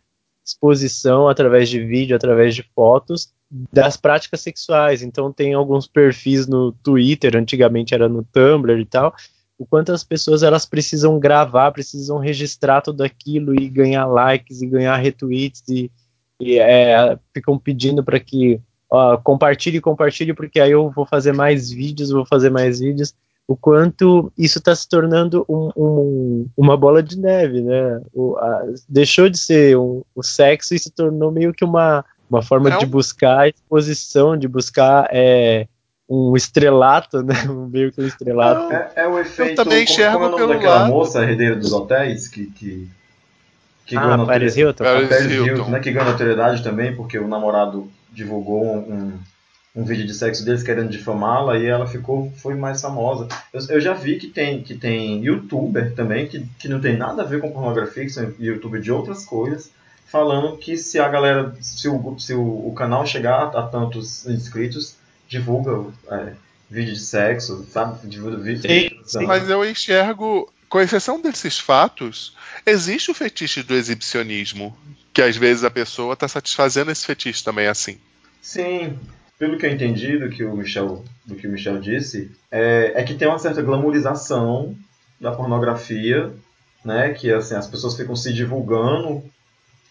exposição através de vídeo, através de fotos das práticas sexuais. Então tem alguns perfis no Twitter, antigamente era no Tumblr e tal, o quanto as pessoas elas precisam gravar, precisam registrar tudo aquilo e ganhar likes e ganhar retweets e, e, é, ficam pedindo para que ó, compartilhe, compartilhe, porque aí eu vou fazer mais vídeos, vou fazer mais vídeos. O quanto isso está se tornando um- um- uma bola de neve, né? O- a- deixou de ser o sexo e se tornou meio que uma, uma forma É de um- buscar exposição, de buscar é, um estrelato, né? Um meio que um estrelato. É, é o efeito. também como- enxergo como é o nome pelo daquela lado. moça, a herdeira dos hotéis, que. que, que ah, ganhou Paris notoriedade- Hilton. Paris a Paris Hilton. Hilton, né, que ganhou notoriedade também, porque o namorado divulgou um, um vídeo de sexo deles querendo difamá-la e ela ficou, foi mais famosa. Eu, eu já vi que tem, que tem youtuber também, que, que não tem nada a ver com pornografia, que são youtuber de outras coisas, falando que se a galera, se o, se o, o canal chegar a tantos inscritos, divulga é, vídeo de sexo, sabe? Divulga vídeo Sim, de sim. Mas eu enxergo, com exceção desses fatos, existe o fetiche do exibicionismo. Que às vezes a pessoa está satisfazendo esse fetiche também assim. Sim, pelo que eu entendi do que o Michel, do que o Michel disse, é, é que tem uma certa glamorização da pornografia, né? Que assim, as pessoas ficam se divulgando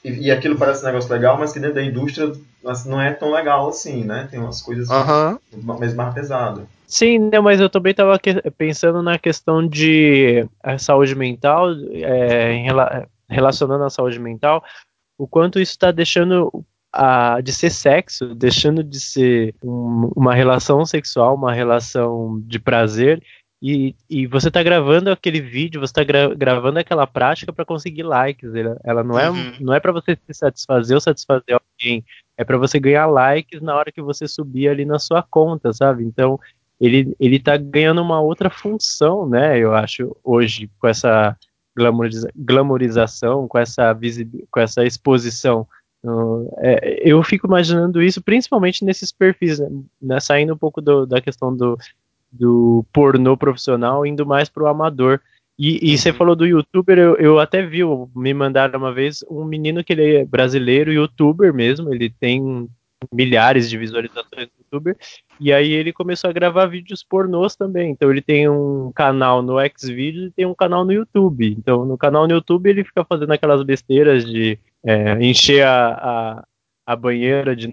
e, e aquilo parece um negócio legal, mas que dentro da indústria mas não é tão legal assim, né? Tem umas coisas Aham. mais, mais pesadas. Sim, né, mas eu também estava pensando na questão de a saúde mental, é, em rela- relacionando a saúde mental, o quanto isso está deixando a, de ser sexo, deixando de ser um- uma relação sexual, uma relação de prazer, e, e você está gravando aquele vídeo, você está gravando aquela prática para conseguir likes. Ela, ela não é, Uhum. não é para você se satisfazer ou satisfazer alguém, é para você ganhar likes na hora que você subir ali na sua conta, sabe? Então ele, ele tá ganhando uma outra função, né? Eu acho, hoje, com essa glamoriza- glamorização, com essa, com essa exposição. Uh, é, eu fico imaginando isso principalmente nesses perfis, né? Né, Saindo um pouco do- da questão do, do pornô profissional, indo mais pro amador. E, e você Uhum. falou do youtuber, eu, eu até vi, me mandaram uma vez um menino que ele é brasileiro, youtuber mesmo, ele tem milhares de visualizações no youtuber, e aí ele começou a gravar vídeos pornôs também. Então ele tem um canal no Xvideos e tem um canal no YouTube. Então no canal no YouTube ele fica fazendo aquelas besteiras de é, encher a, a, a banheira de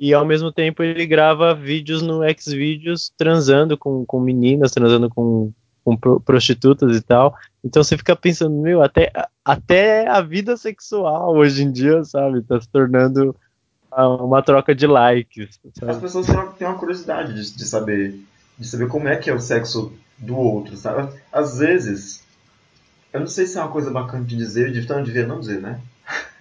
e ao mesmo tempo ele grava vídeos no Xvideos transando com, com meninas, transando com, com pro- prostitutas e tal. Então você fica pensando, meu, até, até a vida sexual hoje em dia, sabe, tá se tornando ah, uma troca de likes. As Sabe? pessoas têm uma, curiosidade de, de saber de saber como é que é o sexo do outro, sabe? Às vezes, eu não sei se é uma coisa bacana de dizer, de então devia não dizer, né?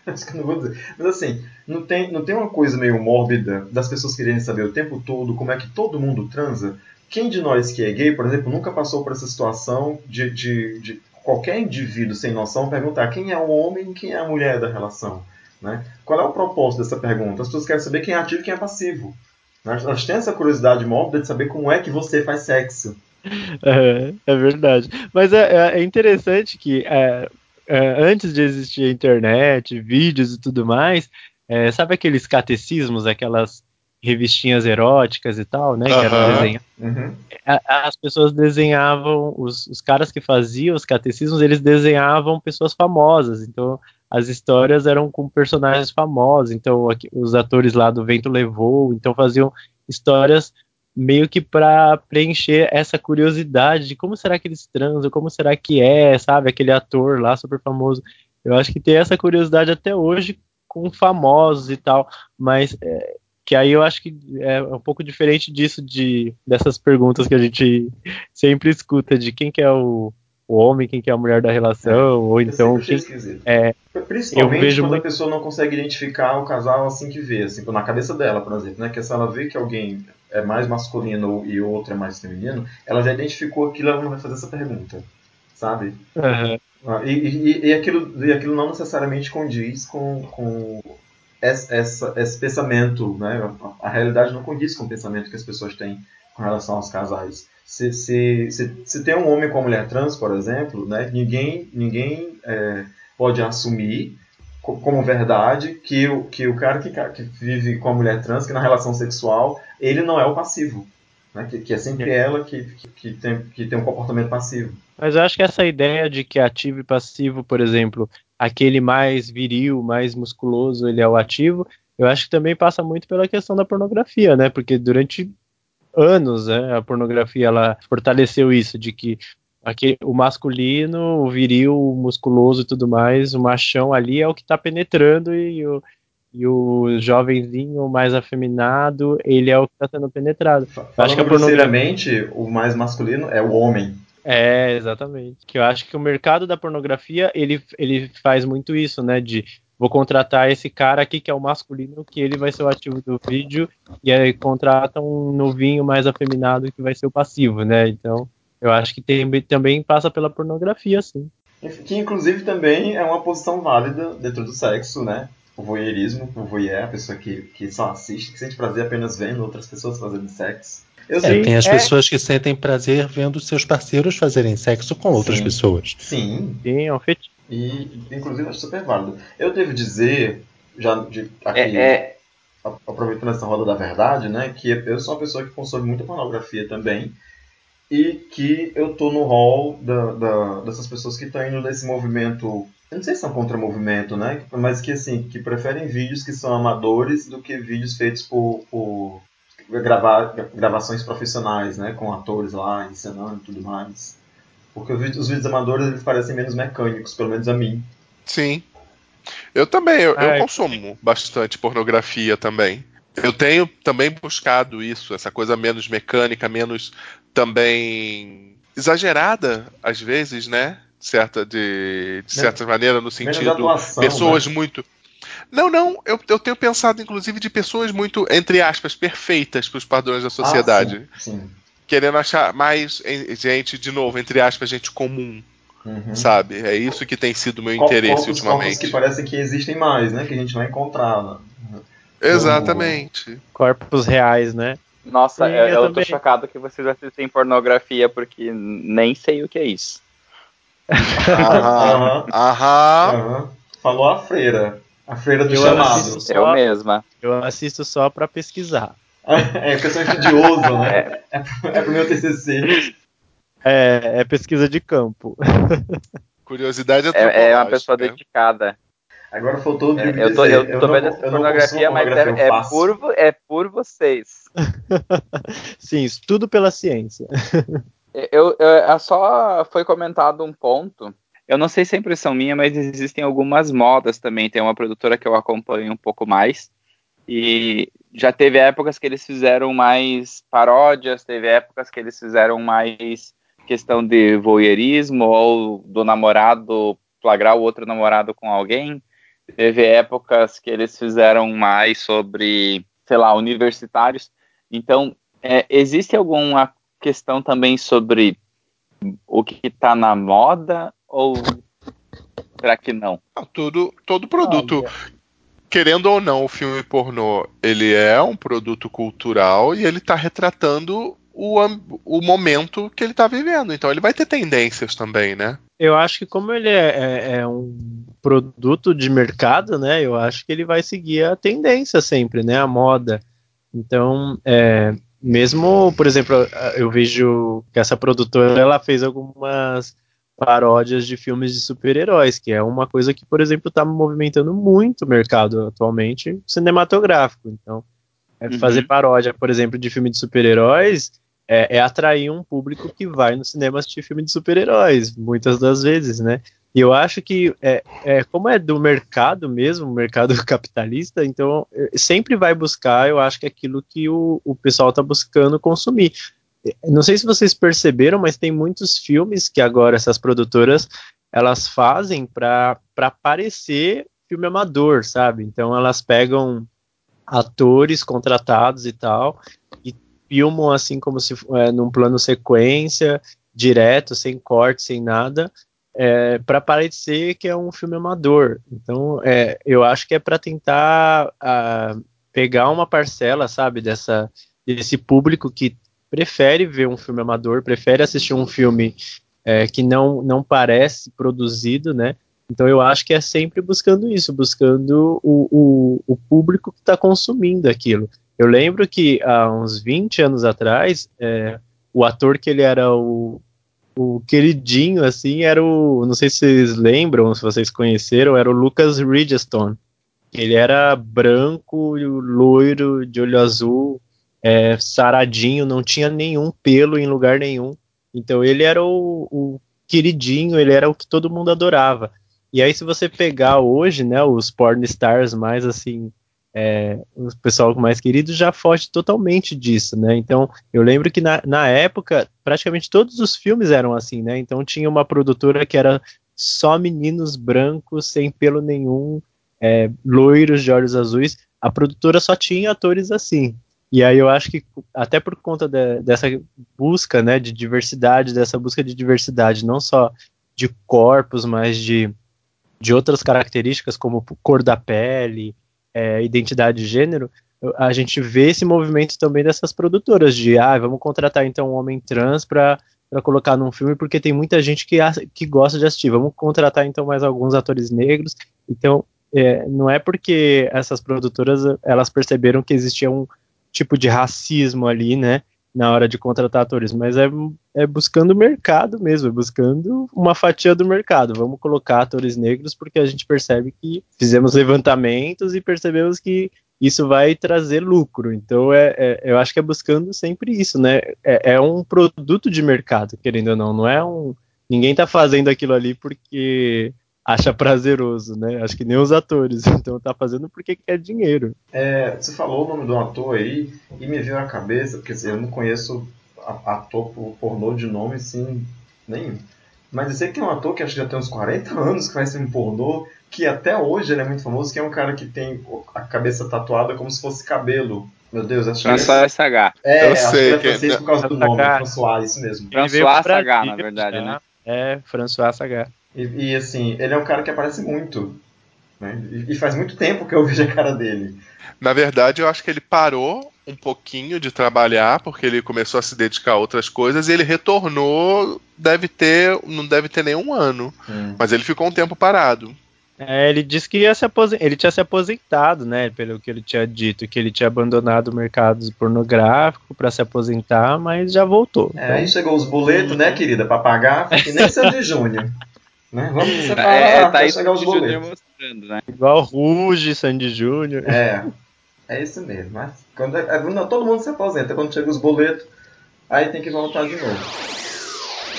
Acho que eu não vou dizer. Mas assim, não tem, não tem uma coisa meio mórbida das pessoas quererem saber o tempo todo como é que todo mundo transa? Quem de nós que é gay, por exemplo, nunca passou por essa situação de, de, de qualquer indivíduo sem noção perguntar quem é o homem e quem é a mulher da relação? Né? Qual é o propósito dessa pergunta? As pessoas querem saber quem é ativo e quem é passivo. Elas elas têm essa curiosidade mórbida de saber como é que você faz sexo. É, é verdade. Mas é, é- é interessante que é, antes de existir a internet, vídeos e tudo mais, é, sabe aqueles catecismos, aquelas revistinhas eróticas e tal, né? Que eram desenhadas Uhum. as pessoas desenhavam, os, os caras que faziam os catecismos, eles desenhavam pessoas famosas, então as histórias eram com personagens famosos, então aqui- os atores lá do Vento Levou, então faziam histórias meio que para preencher essa curiosidade de como será que eles transam, como será que é, sabe, aquele ator lá super famoso. Eu acho que tem essa curiosidade até hoje com famosos e tal, mas é, que aí eu acho que é um pouco diferente disso, de, dessas perguntas que a gente sempre escuta, de quem que é o, o homem, quem que é a mulher da relação, ou Eu então quem, é, Principalmente quando muito- a pessoa não consegue identificar o casal assim que vê, assim, na cabeça dela, por exemplo, né? Que se ela vê que alguém é mais masculino e o outro é mais feminino, ela já identificou aquilo, ela não vai fazer essa pergunta, sabe? Ah, E, e, e, aquilo, e aquilo não necessariamente condiz com, com esse, esse pensamento, né? A, a realidade não condiz com o pensamento que as pessoas têm com relação aos casais. Se, se, se, se tem um homem com uma mulher trans, por exemplo, né? Ninguém, ninguém é, pode assumir co- como verdade que o, que o cara que, que vive com a mulher trans, que na relação sexual, ele não é o passivo. Né? Que, que é sempre ela que, que, que tem, que tem um comportamento passivo. Mas eu acho que essa ideia de que ativo e passivo, por exemplo, aquele mais viril, mais musculoso, ele é o ativo, eu acho que também passa muito pela questão da pornografia, né? Porque durante anos, né, a pornografia ela fortaleceu isso de que aqui, o masculino, o viril, o musculoso e tudo mais, o machão ali é o que está penetrando e o, e o jovenzinho mais afeminado, ele é o que está sendo penetrado. Falando acho que grosseiramente, o mais masculino é o homem. É, exatamente. Que eu acho que o mercado da pornografia, ele, ele faz muito isso, né? De vou contratar esse cara aqui que é o masculino, que ele vai ser o ativo do vídeo, e aí contrata um novinho mais afeminado que vai ser o passivo, né? Então, eu acho que tem, também passa pela pornografia, sim. Que inclusive também é uma posição válida dentro do sexo, né? O voyeurismo, o voyeur, a pessoa que, que só assiste, que sente prazer apenas vendo outras pessoas fazendo sexo. Eu É, sei. tem as é. pessoas que sentem prazer vendo seus parceiros fazerem sexo com outras Sim. pessoas. Sim, Sim, é um fetiche. E inclusive acho super válido. Eu devo dizer, já de, aqui, É, é, aproveitando essa roda da verdade, né, que eu sou uma pessoa que consome muita pornografia também e que eu tô no hall da, da- dessas pessoas que estão indo nesse movimento, eu não sei se são contra movimento, né, mas que assim, que preferem vídeos que são amadores do que vídeos feitos por, por gravar, gravações profissionais, né, com atores lá encenando e tudo mais. Porque os vídeos, os vídeos amadores eles parecem menos mecânicos, pelo menos a mim. Sim. Eu também, eu, eu Ah, é. consumo bastante pornografia também. Eu tenho também buscado isso, essa coisa menos mecânica, menos também exagerada, às vezes, né? Certa, de, de certa maneira, no Menos sentido. atuação, pessoas né? muito. Não, não, eu, eu tenho pensado, inclusive, de pessoas muito, entre aspas, perfeitas para os padrões da sociedade. Ah, sim, sim. Querendo achar mais em- gente, de novo, entre aspas, gente comum, Uhum. sabe? É isso que tem sido o meu interesse corpos, ultimamente. corpos que parecem que existem mais, né? Que a gente vai encontrar. né? Exatamente. Corpos reais, né? nossa, Sim, eu, eu eu tô chocado que vocês assistem pornografia porque nem sei o que é isso. Aham. Aham. Falou a freira. A freira do Eu chamado. assisto só- Eu mesma. Eu assisto só pra pesquisar. É, porque eu sou estudioso, né? É, pro- é pro meu TCC. É, é pesquisa de campo. Curiosidade É, é uma antropológica. pessoa dedicada. Agora faltou o É, eu tô, dizer. eu tô não- vendo essa eu pornografia, mas pornografia, é, eu é por, é por vocês. Sim, tudo pela ciência. Eu, eu- é só foi comentado um ponto. Eu não sei se é impressão minha, mas existem algumas modas também. Tem uma produtora que eu acompanho um pouco mais. E já teve épocas que eles fizeram mais paródias, teve épocas que eles fizeram mais questão de voyeurismo ou do namorado flagrar o outro namorado com alguém. Teve épocas que eles fizeram mais sobre, sei lá, universitários. Então, é, existe alguma questão também sobre o que está na moda ou será que não? Não, tudo, todo produto, querendo ou não, o filme pornô, ele é um produto cultural e ele tá retratando o, o momento que ele tá vivendo. Então ele vai ter tendências também, né? Eu acho que como ele é, é- é um produto de mercado, né? Eu acho que ele vai seguir a tendência sempre, né? A moda. Então, é, mesmo, por exemplo, eu vejo que essa produtora ela fez algumas paródias de filmes de super-heróis, que é uma coisa que, por exemplo, está movimentando muito o mercado atualmente cinematográfico. Então, é Uhum. fazer paródia, por exemplo, de filme de super-heróis é, é atrair um público que vai no cinema assistir filme de super-heróis, muitas das vezes, né? E eu acho que, é, é, como é do mercado mesmo, mercado capitalista, então é, sempre vai buscar, eu acho que aquilo que o, o pessoal está buscando consumir. Não sei se vocês perceberam, mas tem muitos filmes que agora essas produtoras elas fazem para parecer filme amador, sabe? Então elas pegam atores contratados e tal e filmam assim como se é, num plano sequência direto, sem corte, sem nada, é, para parecer que é um filme amador. Então, é, eu acho que é para tentar ah, pegar uma parcela, sabe, dessa desse público que prefere ver um filme amador, prefere assistir um filme é, que não não parece produzido, né? Então eu acho que é sempre buscando isso, buscando o, o, o público que está consumindo aquilo. Eu lembro que há uns 20 anos atrás, é, o ator que ele era o, o queridinho, assim, era o. Não sei se vocês lembram, se vocês conheceram, era o Lucas Ridgestone. Ele era branco, loiro, de olho azul, é, saradinho, não tinha nenhum pelo em lugar nenhum. Então ele era o, o queridinho, ele era o que todo mundo adorava. E aí, se você pegar hoje, né, os porn stars mais assim é, o pessoal mais querido já foge totalmente disso, né? Então, eu lembro que na, na época, praticamente todos os filmes eram assim, né? Então, tinha uma produtora que era só meninos brancos, sem pelo nenhum, é, loiros de olhos azuis. A produtora só tinha atores assim. E aí eu acho que até por conta de, dessa busca, né, de diversidade, dessa busca de diversidade, não só de corpos, mas de, de outras características como cor da pele, é, identidade de gênero, a gente vê esse movimento também dessas produtoras de, ah, vamos contratar então um homem trans para para colocar num filme porque tem muita gente que, que gosta de assistir. Vamos contratar então mais alguns atores negros. Então, é, não é porque essas produtoras elas perceberam que existia um tipo de racismo ali, né, na hora de contratar atores, mas é, é buscando o mercado mesmo, é buscando uma fatia do mercado. Vamos colocar atores negros porque a gente percebe que fizemos levantamentos e percebemos que isso vai trazer lucro. Então, é, é eu acho que é buscando sempre isso, né? É, é, um produto de mercado, querendo ou não, não é um. Ninguém está fazendo aquilo ali porque acha prazeroso, né? Acho que nem os atores. Então tá fazendo porque quer dinheiro. É, você falou o nome do ator aí e me veio à cabeça, porque assim, eu não conheço ator pornô de nome assim nenhum. Mas eu sei que tem um ator que acho que já tem uns 40 anos que faz um pornô, que até hoje ele é muito famoso, que é um cara que tem a cabeça tatuada como se fosse cabelo. Meu Deus, acho que François Sagat. É, Eu acho sei que é que- francês por causa do nome, François, isso mesmo. François Brasil na verdade, né? É, François Sagat. E, e, assim, ele é um cara que aparece muito. Né? E, e faz muito tempo que eu vejo a cara dele. Na verdade, eu acho que ele parou um pouquinho de trabalhar, porque ele começou a se dedicar a outras coisas, e ele retornou, deve ter, não deve ter nenhum ano. Mas ele ficou um tempo parado. É, ele disse que ia se aposentar, ele tinha se aposentado, né, pelo que ele tinha dito, que ele tinha abandonado o mercado pornográfico para se aposentar, mas já voltou. É, aí chegou os boletos, né, querida, pra pagar, que nem Sandy Júnior. Né? Vamos separar É, tá até isso chegar os que o Júnior boletos. mostrando, né? Igual Ruge, Sandy Júnior. É, é isso mesmo. Mas quando, é- não, todo mundo se aposenta. Quando chega os boletos, aí tem que voltar de novo.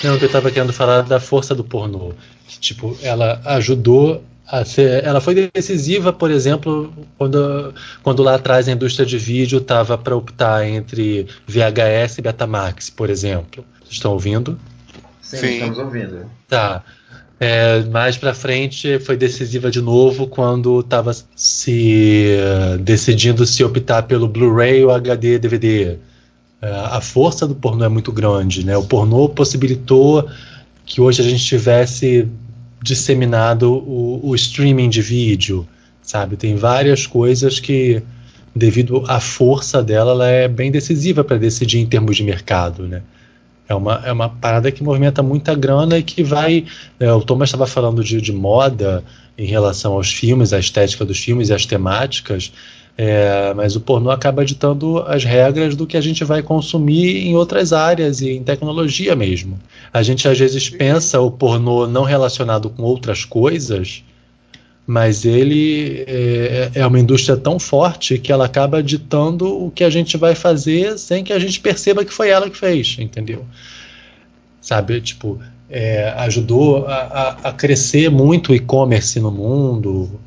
Não, que eu tava querendo falar da força do pornô. Que, tipo, ela ajudou a ser. Ela foi decisiva, por exemplo, quando, quando lá atrás a indústria de vídeo tava para optar entre VHS e Betamax, por exemplo. Vocês estão ouvindo? Sim, Sim. estamos ouvindo. Tá. É, mais pra frente foi decisiva de novo quando estava se eh, decidindo se optar pelo Blu-ray ou HD DVD. É, a força do pornô é muito grande, né? O pornô possibilitou que hoje a gente tivesse disseminado o, o streaming de vídeo, sabe? Tem várias coisas que, devido à força dela, ela é bem decisiva para decidir em termos de mercado, né? É uma, é uma parada que movimenta muita grana e que vai. né, o Thomas estava falando de, de moda em relação aos filmes, à estética dos filmes e às temáticas, é, mas o pornô acaba ditando as regras do que a gente vai consumir em outras áreas e em tecnologia mesmo. A gente às vezes pensa o pornô não relacionado com outras coisas, mas ele é, é uma indústria tão forte que ela acaba ditando o que a gente vai fazer sem que a gente perceba que foi ela que fez, entendeu? Sabe, tipo, é, ajudou a, a- a crescer muito o e-commerce no mundo.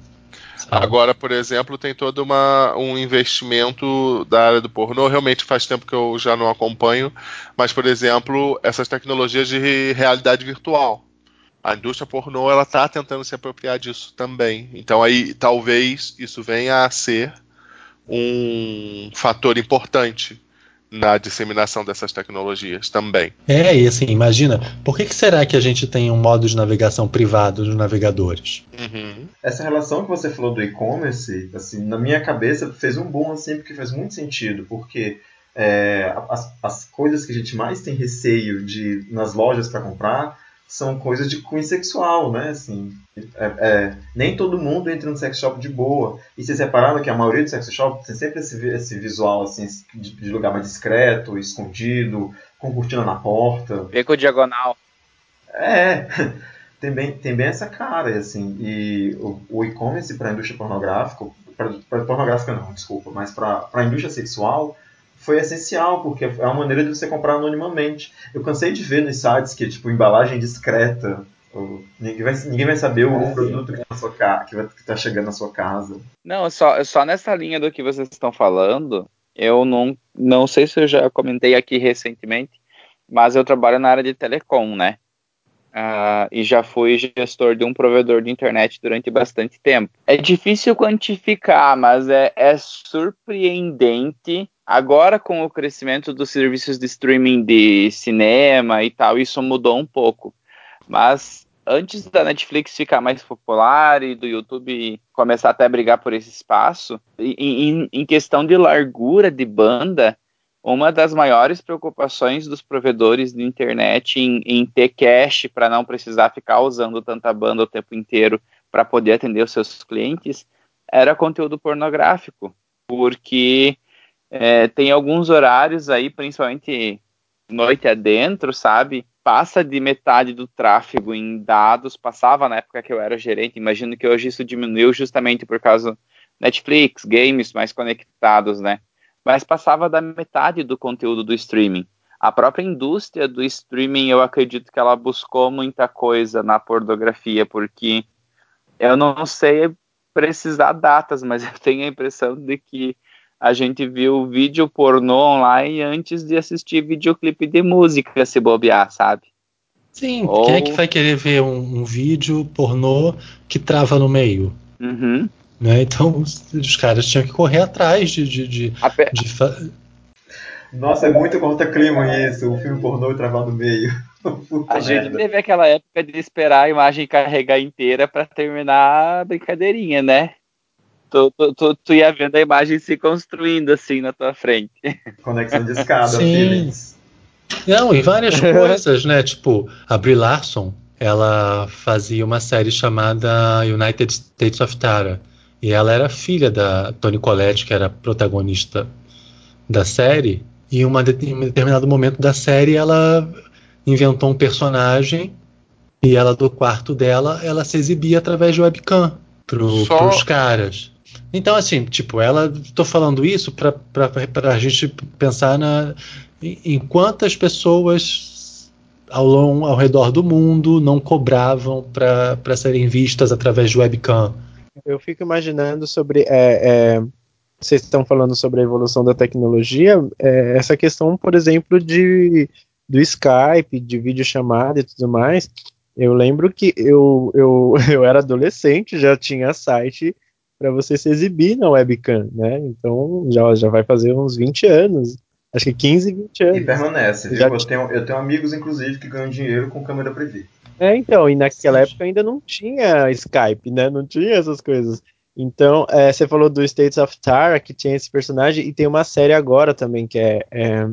sabe? Agora, por exemplo, tem todo uma, um investimento da área do pornô. Realmente faz tempo que eu já não acompanho, mas, por exemplo, essas tecnologias de realidade virtual. A indústria pornô ela está tentando se apropriar disso também. Então aí talvez isso venha a ser um fator importante na disseminação dessas tecnologias também. É, e assim, imagina, por que, que será que a gente tem um modo de navegação privado dos navegadores? Uhum. Essa relação que você falou do e-commerce, assim, na minha cabeça fez um boom assim, porque faz muito sentido, porque é, as, as coisas que a gente mais tem receio de nas lojas para comprar são coisas de cunho sexual, né? Assim, é, é, nem todo mundo entra no sex shop de boa. E vocês repararam que a maioria dos sex shops tem sempre esse, esse visual assim, de, de lugar mais discreto, escondido, com cortina na porta. Beco diagonal. É, tem bem, tem bem essa cara, assim, e o, o e-commerce para a indústria pornográfica, para pornográfica não, desculpa, mas para a indústria sexual foi essencial, porque é uma maneira de você comprar anonimamente. Eu cansei de ver nos sites que, tipo, embalagem discreta ninguém, vai, ninguém vai saber o produto que, na sua ca- que, vai, que tá chegando na sua casa. Não, só, só nessa linha do que vocês estão falando, eu não, não sei se eu já comentei aqui recentemente, mas eu trabalho na área de telecom, né? Ah, e já fui gestor de um provedor de internet durante bastante tempo. É difícil quantificar, mas é, é surpreendente. Agora, com o crescimento dos serviços de streaming de cinema e tal, isso mudou um pouco. Mas antes da Netflix ficar mais popular e do YouTube começar até a brigar por esse espaço, em, em- questão de largura de banda, uma das maiores preocupações dos provedores de internet em, em ter cache para não precisar ficar usando tanta banda o tempo inteiro para poder atender os seus clientes era conteúdo pornográfico, porque é, tem alguns horários aí, principalmente noite adentro, sabe? Passa de metade do tráfego em dados, passava na época que eu era gerente, imagino que hoje isso diminuiu justamente por causa Netflix, games mais conectados, né? Mas passava da metade do conteúdo do streaming. A própria indústria do streaming, eu acredito que ela buscou muita coisa na pornografia, porque eu não sei precisar datas, mas eu tenho a impressão de que a gente viu vídeo pornô online antes de assistir videoclipe de música, se bobear, sabe? Sim, Ou- quem é que vai querer ver um, um vídeo pornô que trava no meio? Uhum. Né? Então os, os caras tinham que correr atrás de. de, de, de fa- Nossa, é muito corta-clima isso, o filme pornô e travar no meio. Puta A gente merda. teve aquela época de esperar a imagem carregar inteira pra terminar a brincadeirinha, né? Tu, tu, tu, tu ia vendo a imagem se construindo assim na tua frente. Conexão de escada, Sim. Não, e várias coisas, né? Tipo, a Brie Larson, ela fazia uma série chamada United States of Tara. E ela era filha da Toni Collette, que era a protagonista da série. E em uma de- em um determinado momento da série, ela inventou um personagem e ela, do quarto dela, ela se exibia através de webcam pro, Só- pros caras. Então, assim, tipo, ela. Tô falando isso pra, pra gente pensar na, em em quantas pessoas ao, long, ao redor do mundo não cobravam para serem vistas através de webcam. Eu fico imaginando sobre. é, é, vocês estão falando sobre a evolução da tecnologia, é, essa questão, por exemplo, de do Skype, de videochamada e tudo mais. Eu lembro que eu, eu, eu era adolescente, já tinha site para você se exibir na webcam, né? Então já, já vai fazer uns 20 anos. Acho que 15, 20 E anos. permanece, viu? Já Eu tenho, eu tenho amigos, inclusive, que ganham dinheiro com câmera privê. É, então, e naquela Sim. época ainda não tinha Skype, né? Não tinha essas coisas. Então, é, você falou do States of Tara, que tinha esse personagem, e tem uma série agora também, que é, é,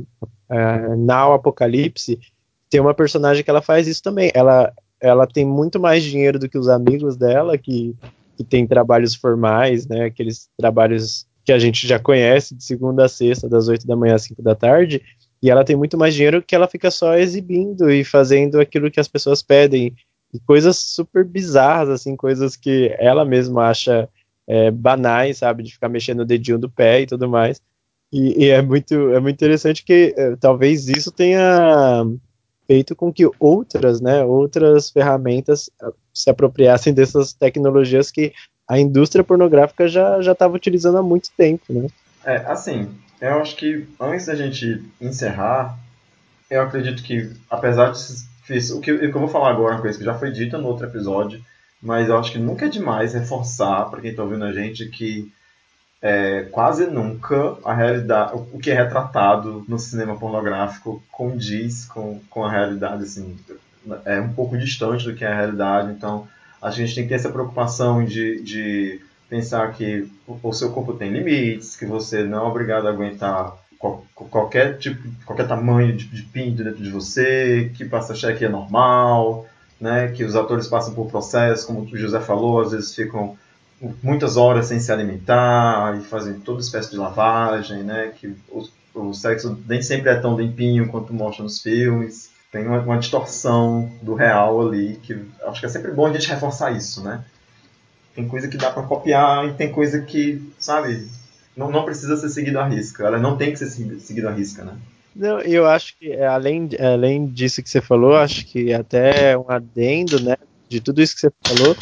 é Now Apocalipse. Tem uma personagem que ela faz isso também. Ela, ela tem muito mais dinheiro do que os amigos dela, que, que tem trabalhos formais, né? Aqueles trabalhos que a gente já conhece, de segunda a sexta, das 8 da manhã às 5 da tarde. E ela tem muito mais dinheiro que ela fica só exibindo e fazendo aquilo que as pessoas pedem. E coisas super bizarras, assim, coisas que ela mesma acha é, banais, sabe? De ficar mexendo o dedinho do pé e tudo mais. E, e é, muito, é muito interessante que é, talvez isso tenha feito com que outras, né, outras ferramentas se apropriassem dessas tecnologias que a indústria pornográfica já já estava utilizando há muito tempo, né? É, assim, eu acho que antes da gente encerrar, eu acredito que, apesar de isso, o que, eu- vou falar agora é uma coisa que já foi dita no outro episódio, mas eu acho que nunca é demais reforçar para quem está ouvindo a gente que é, quase nunca a realidade, o o que é retratado no cinema pornográfico condiz com, com a realidade, assim, é um pouco distante do que é a realidade, então a gente tem que ter essa preocupação de, de pensar que o, seu corpo tem limites, que você não é obrigado a aguentar qual- qualquer tipo, qualquer tamanho de, de pinto dentro de você, que passa cheque é normal, né, que os atores passam por processos, como o José falou, às vezes ficam muitas horas sem se alimentar e fazem toda espécie de lavagem, né, que o, o sexo nem sempre é tão limpinho quanto mostra nos filmes. Tem uma, uma distorção do real ali, que acho que é sempre bom a gente reforçar isso, né? Tem coisa que dá pra copiar e tem coisa que, sabe, não, não precisa ser seguido à risca. Ela não tem que ser segui- seguido à risca, né? Não, eu acho que é, além, além disso que você falou, acho que até um adendo, né, de tudo isso que você falou,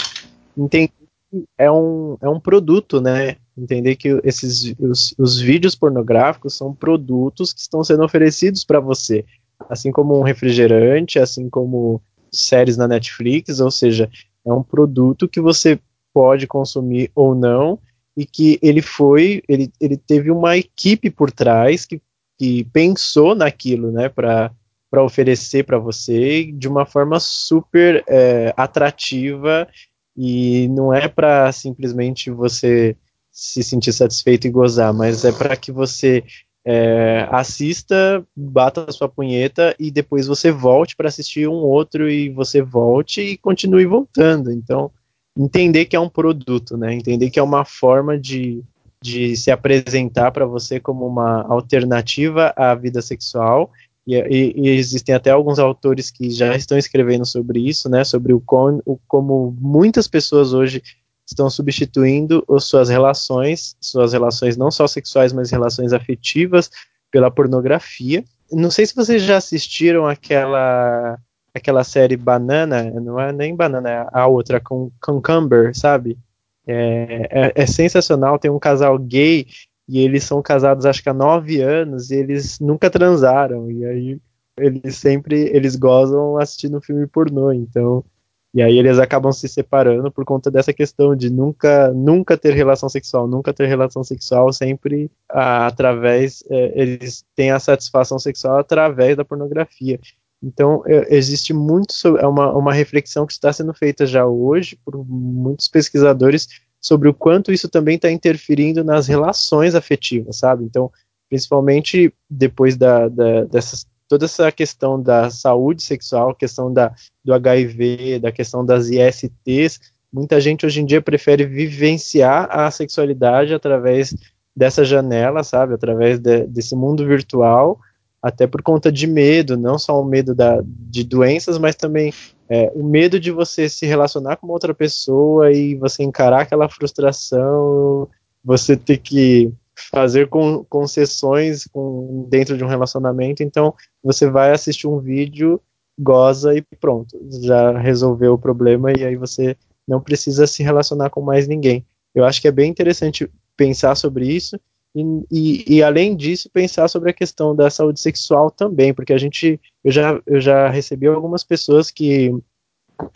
entender que é um, é um produto, né? Entender que esses os, os vídeos pornográficos são produtos que estão sendo oferecidos para você, assim como um refrigerante, assim como séries na Netflix, ou seja, é um produto que você pode consumir ou não e que ele foi, ele, ele teve uma equipe por trás que, que pensou naquilo, né, para para oferecer para você de uma forma super é, atrativa e não é para simplesmente você se sentir satisfeito e gozar, mas é para que você é, assista, bata a sua punheta e depois você volte para assistir um outro e você volte e continue voltando. Então, entender que é um produto, né? Entender que é uma forma de, de se apresentar para você como uma alternativa à vida sexual. E, e, e, existem até alguns autores que já estão escrevendo sobre isso, né? Sobre o, o como muitas pessoas hoje estão substituindo as suas relações, suas relações não só sexuais, mas relações afetivas pela pornografia. Não sei se vocês já assistiram aquela aquela série Banana, não é nem Banana, é a outra com Cucumber, sabe? É, é, é, sensacional, tem um casal gay e eles são casados acho que há nove anos e eles nunca transaram e aí eles sempre eles gozam assistindo filme pornô, então e aí eles acabam se separando por conta dessa questão de nunca nunca ter relação sexual, nunca ter relação sexual, sempre através é, eles têm a satisfação sexual através da pornografia. Então, é, existe muito, é uma, uma reflexão que está sendo feita já hoje por muitos pesquisadores sobre o quanto isso também está interferindo nas relações afetivas, sabe? Então, principalmente depois da, da, dessas, toda essa questão da saúde sexual, questão da, do HIV, da questão das ISTs, muita gente hoje em dia prefere vivenciar a sexualidade através dessa janela, sabe? Através de, desse mundo virtual, até por conta de medo, não só o medo da, de doenças, mas também é, o medo de você se relacionar com outra pessoa e você encarar aquela frustração, você ter que fazer com, concessões com, dentro de um relacionamento, então você vai assistir um vídeo, goza e pronto, já resolveu o problema e aí você não precisa se relacionar com mais ninguém. Eu acho que é bem interessante pensar sobre isso e, e, e, além disso, pensar sobre a questão da saúde sexual também, porque a gente, eu já, eu já recebi algumas pessoas que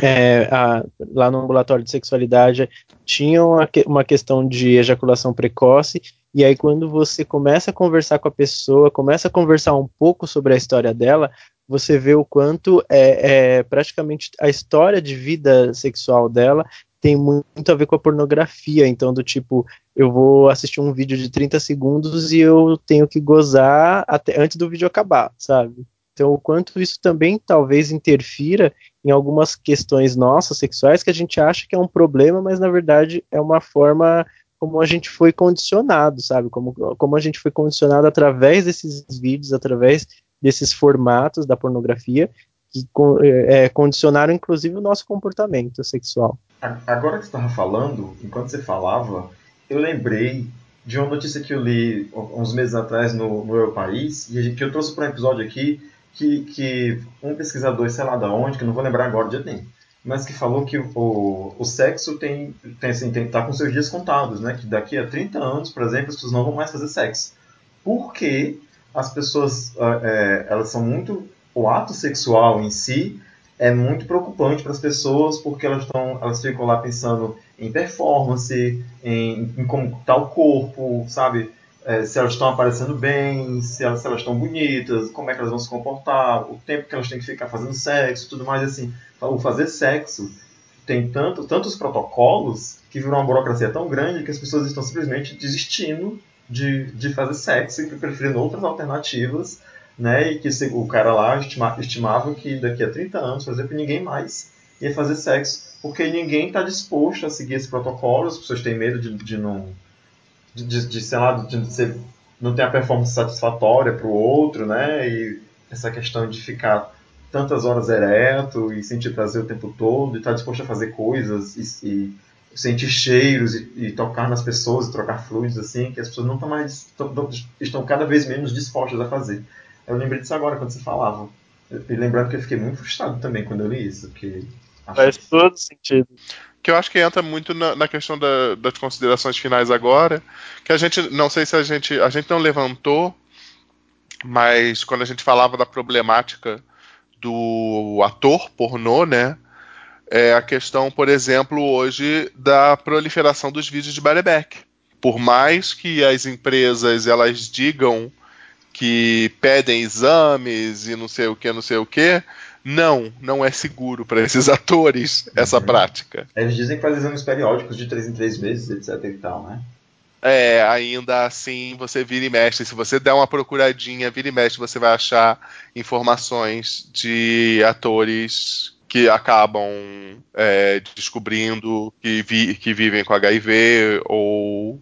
é, a, lá no ambulatório de sexualidade tinham uma questão de ejaculação precoce, e aí quando você começa a conversar com a pessoa, começa a conversar um pouco sobre a história dela, você vê o quanto é, é praticamente a história de vida sexual dela tem muito a ver com a pornografia, então do tipo, eu vou assistir um vídeo de 30 segundos e eu tenho que gozar até antes do vídeo acabar, sabe? Então, o quanto isso também talvez interfira em algumas questões nossas sexuais que a gente acha que é um problema, mas na verdade é uma forma como a gente foi condicionado, sabe? Como, como a gente foi condicionado através desses vídeos, através desses formatos da pornografia, que é, condicionaram inclusive o nosso comportamento sexual. Agora que você estava falando, enquanto você falava, eu lembrei de uma notícia que eu li uns meses atrás no, no Eu País, e que eu trouxe para um episódio aqui, que, que um pesquisador, sei lá da onde, que eu não vou lembrar agora de nenhum, mas que falou que o, o sexo tem, tem, assim, tem, tá com seus dias contados, né? Que daqui a 30 anos, por exemplo, as pessoas não vão mais fazer sexo. Porque as pessoas, é, elas são muito... O ato sexual em si é muito preocupante para as pessoas, porque elas, estão, elas ficam lá pensando em performance, em, em como está o corpo, sabe? É, se elas estão aparecendo bem, se elas, elas estão bonitas, como é que elas vão se comportar, o tempo que elas têm que ficar fazendo sexo, tudo mais assim. O fazer sexo tem tanto, tantos protocolos que virou uma burocracia tão grande que as pessoas estão simplesmente desistindo de, de fazer sexo e preferindo outras alternativas, né? E que o cara lá estima, estimava que daqui a 30 anos, por exemplo, ninguém mais ia fazer sexo porque ninguém está disposto a seguir esse protocolo, as pessoas têm medo de, de não. De, de, sei lá, de ser, não ter a performance satisfatória para o outro, né? E essa questão de ficar tantas horas ereto e sentir prazer o tempo todo, e estar tá disposto a fazer coisas e, e sentir cheiros e, e, tocar nas pessoas e trocar fluidos, assim, que as pessoas não estão mais. Estão, estão cada vez menos dispostas a fazer. Eu lembrei disso agora quando você falava. E lembrando que eu fiquei muito frustrado também quando eu li isso, porque Acho Faz que- todo sentido. que eu acho que entra muito na, na questão da- das considerações finais agora, que a gente, não sei se a gente, a gente não levantou, mas quando a gente falava da problemática do ator pornô, né, é a questão, por exemplo, hoje da proliferação dos vídeos de bareback. Por mais que as empresas elas digam que pedem exames e não sei o que, não sei o que, não, não é seguro para esses atores essa Uhum. prática. Eles dizem que faz exames periódicos de 3 em 3 meses, etc e tal, né? É, ainda assim você vira e mexe. Se você der uma procuradinha, vira e mexe, você vai achar informações de atores que acabam é, descobrindo que, vi- que vivem com HIV ou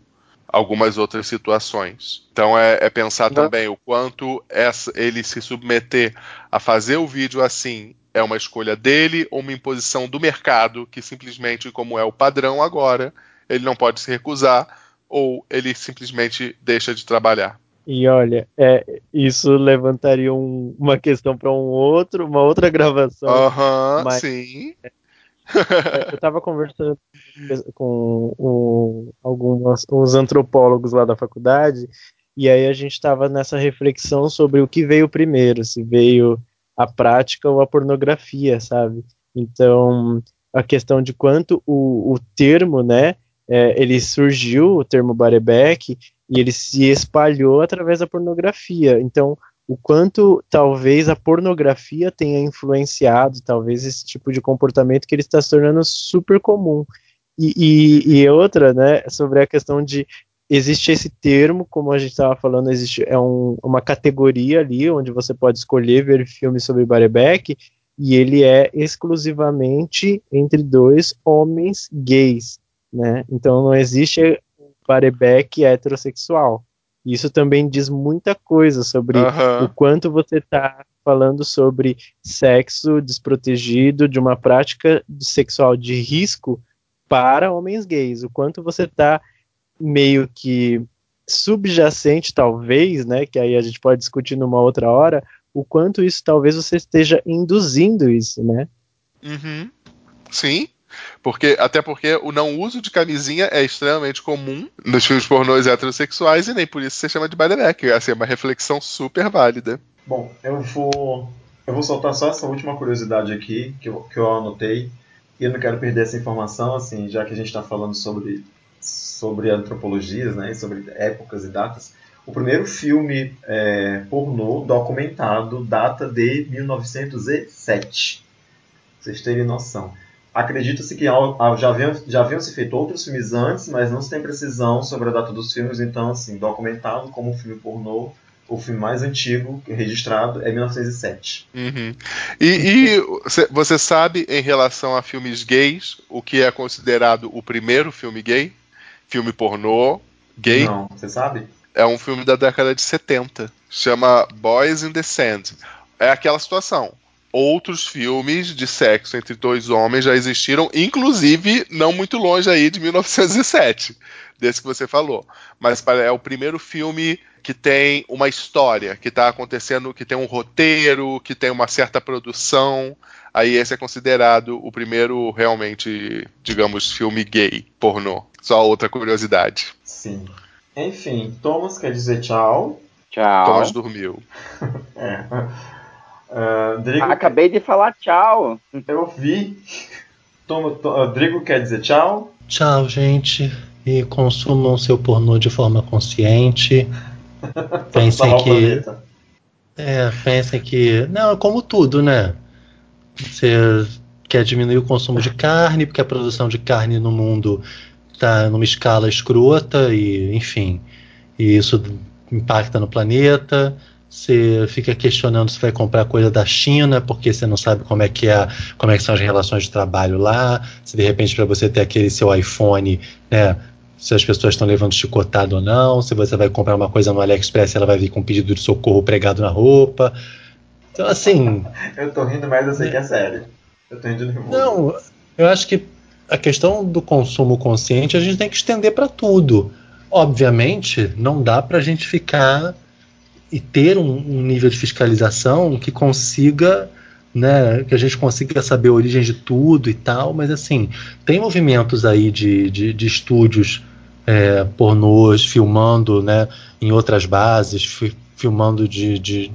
algumas outras situações. Então é, é pensar também o quanto essa- ele se submeter a fazer o vídeo assim é uma escolha dele ou uma imposição do mercado que simplesmente, como é o padrão agora, ele não pode se recusar ou ele simplesmente deixa de trabalhar. E olha, é, isso levantaria um- uma questão para um outro, uma outra gravação. Aham, mas- sim. É, Eu estava conversando com o- alguns uns antropólogos lá da faculdade, e aí a gente estava nessa reflexão sobre o que veio primeiro, se veio a prática ou a pornografia, sabe? Então, a questão de quanto o, o termo, né, é, ele surgiu, o termo bareback, e ele se espalhou através da pornografia. Então, o quanto talvez a pornografia tenha influenciado, talvez esse tipo de comportamento que ele está se tornando super comum. E, e, e outra, né, sobre a questão de existe esse termo, como a gente estava falando, existe é um, uma categoria ali onde você pode escolher ver filmes sobre bareback e ele é exclusivamente entre dois homens gays, né? Então não existe bareback heterossexual. Isso também diz muita coisa sobre o Aham. quanto você está falando sobre sexo desprotegido, de uma prática sexual de risco para homens gays, o quanto você está meio que subjacente, talvez, né, que aí a gente pode discutir numa outra hora, o quanto isso talvez você esteja induzindo isso, né? Uhum. Sim. Porque, até porque o não uso de camisinha é extremamente comum nos filmes pornôs heterossexuais e nem por isso se chama de bareback. Assim, é uma reflexão super válida. Bom, eu vou. Eu vou soltar só essa última curiosidade aqui que eu, que eu anotei. E eu não quero perder essa informação, assim, já que a gente está falando sobre, sobre antropologias, né? Sobre épocas e datas. O primeiro filme é, pornô documentado data de 1907. Pra vocês terem noção. Acredita-se que já haviam, já haviam se feito outros filmes antes, mas não se tem precisão sobre a data dos filmes, então, assim, documentado como um filme pornô, o filme mais antigo registrado é 1907. Uhum. E, e cê- você sabe, em relação a filmes gays, o que é considerado o primeiro filme gay? Filme pornô gay? Não, você sabe? É um filme da década de 70. Chama Boys in the Sand. É aquela situação. Outros filmes de sexo entre dois homens já existiram, inclusive não muito longe aí de 1907, desse que você falou. Mas para- é o primeiro filme que tem uma história, que está acontecendo, que tem um roteiro, que tem uma certa produção. Aí esse é considerado o primeiro realmente, digamos, filme gay, pornô. Só outra curiosidade. Sim. Enfim, Thomas quer dizer tchau. Tchau. Thomas dormiu. É. Ah, Drigo, Acabei de falar tchau. eu vi. Thomas, To- ah, Drigo quer dizer tchau. Tchau, gente. E consumam seu pornô de forma consciente. Pensem que. É, pensem que. Não, é como tudo, né? Você quer diminuir o consumo de carne, porque a produção de carne no mundo está numa escala escrota, e, enfim, e isso impacta no planeta. Você fica questionando se vai comprar coisa da China, porque você não sabe como é que é, como é que são as relações de trabalho lá. Se de repente para você ter aquele seu iPhone, né, se as pessoas estão levando chicotado ou não, se você vai comprar uma coisa no AliExpress, ela vai vir com um pedido de socorro pregado na roupa. Então, assim, Eu tô rindo, mas eu sei que é sério. Eu tô rindo nervoso. não, eu acho que a questão do consumo consciente a gente tem que estender para tudo. Obviamente, não dá para a gente ficar e ter um, um nível de fiscalização que consiga né, que a gente consiga saber a origem de tudo e tal, mas assim, tem movimentos aí de, de, de estúdios é, pornôs filmando né, em outras bases, fi, filmando de, de,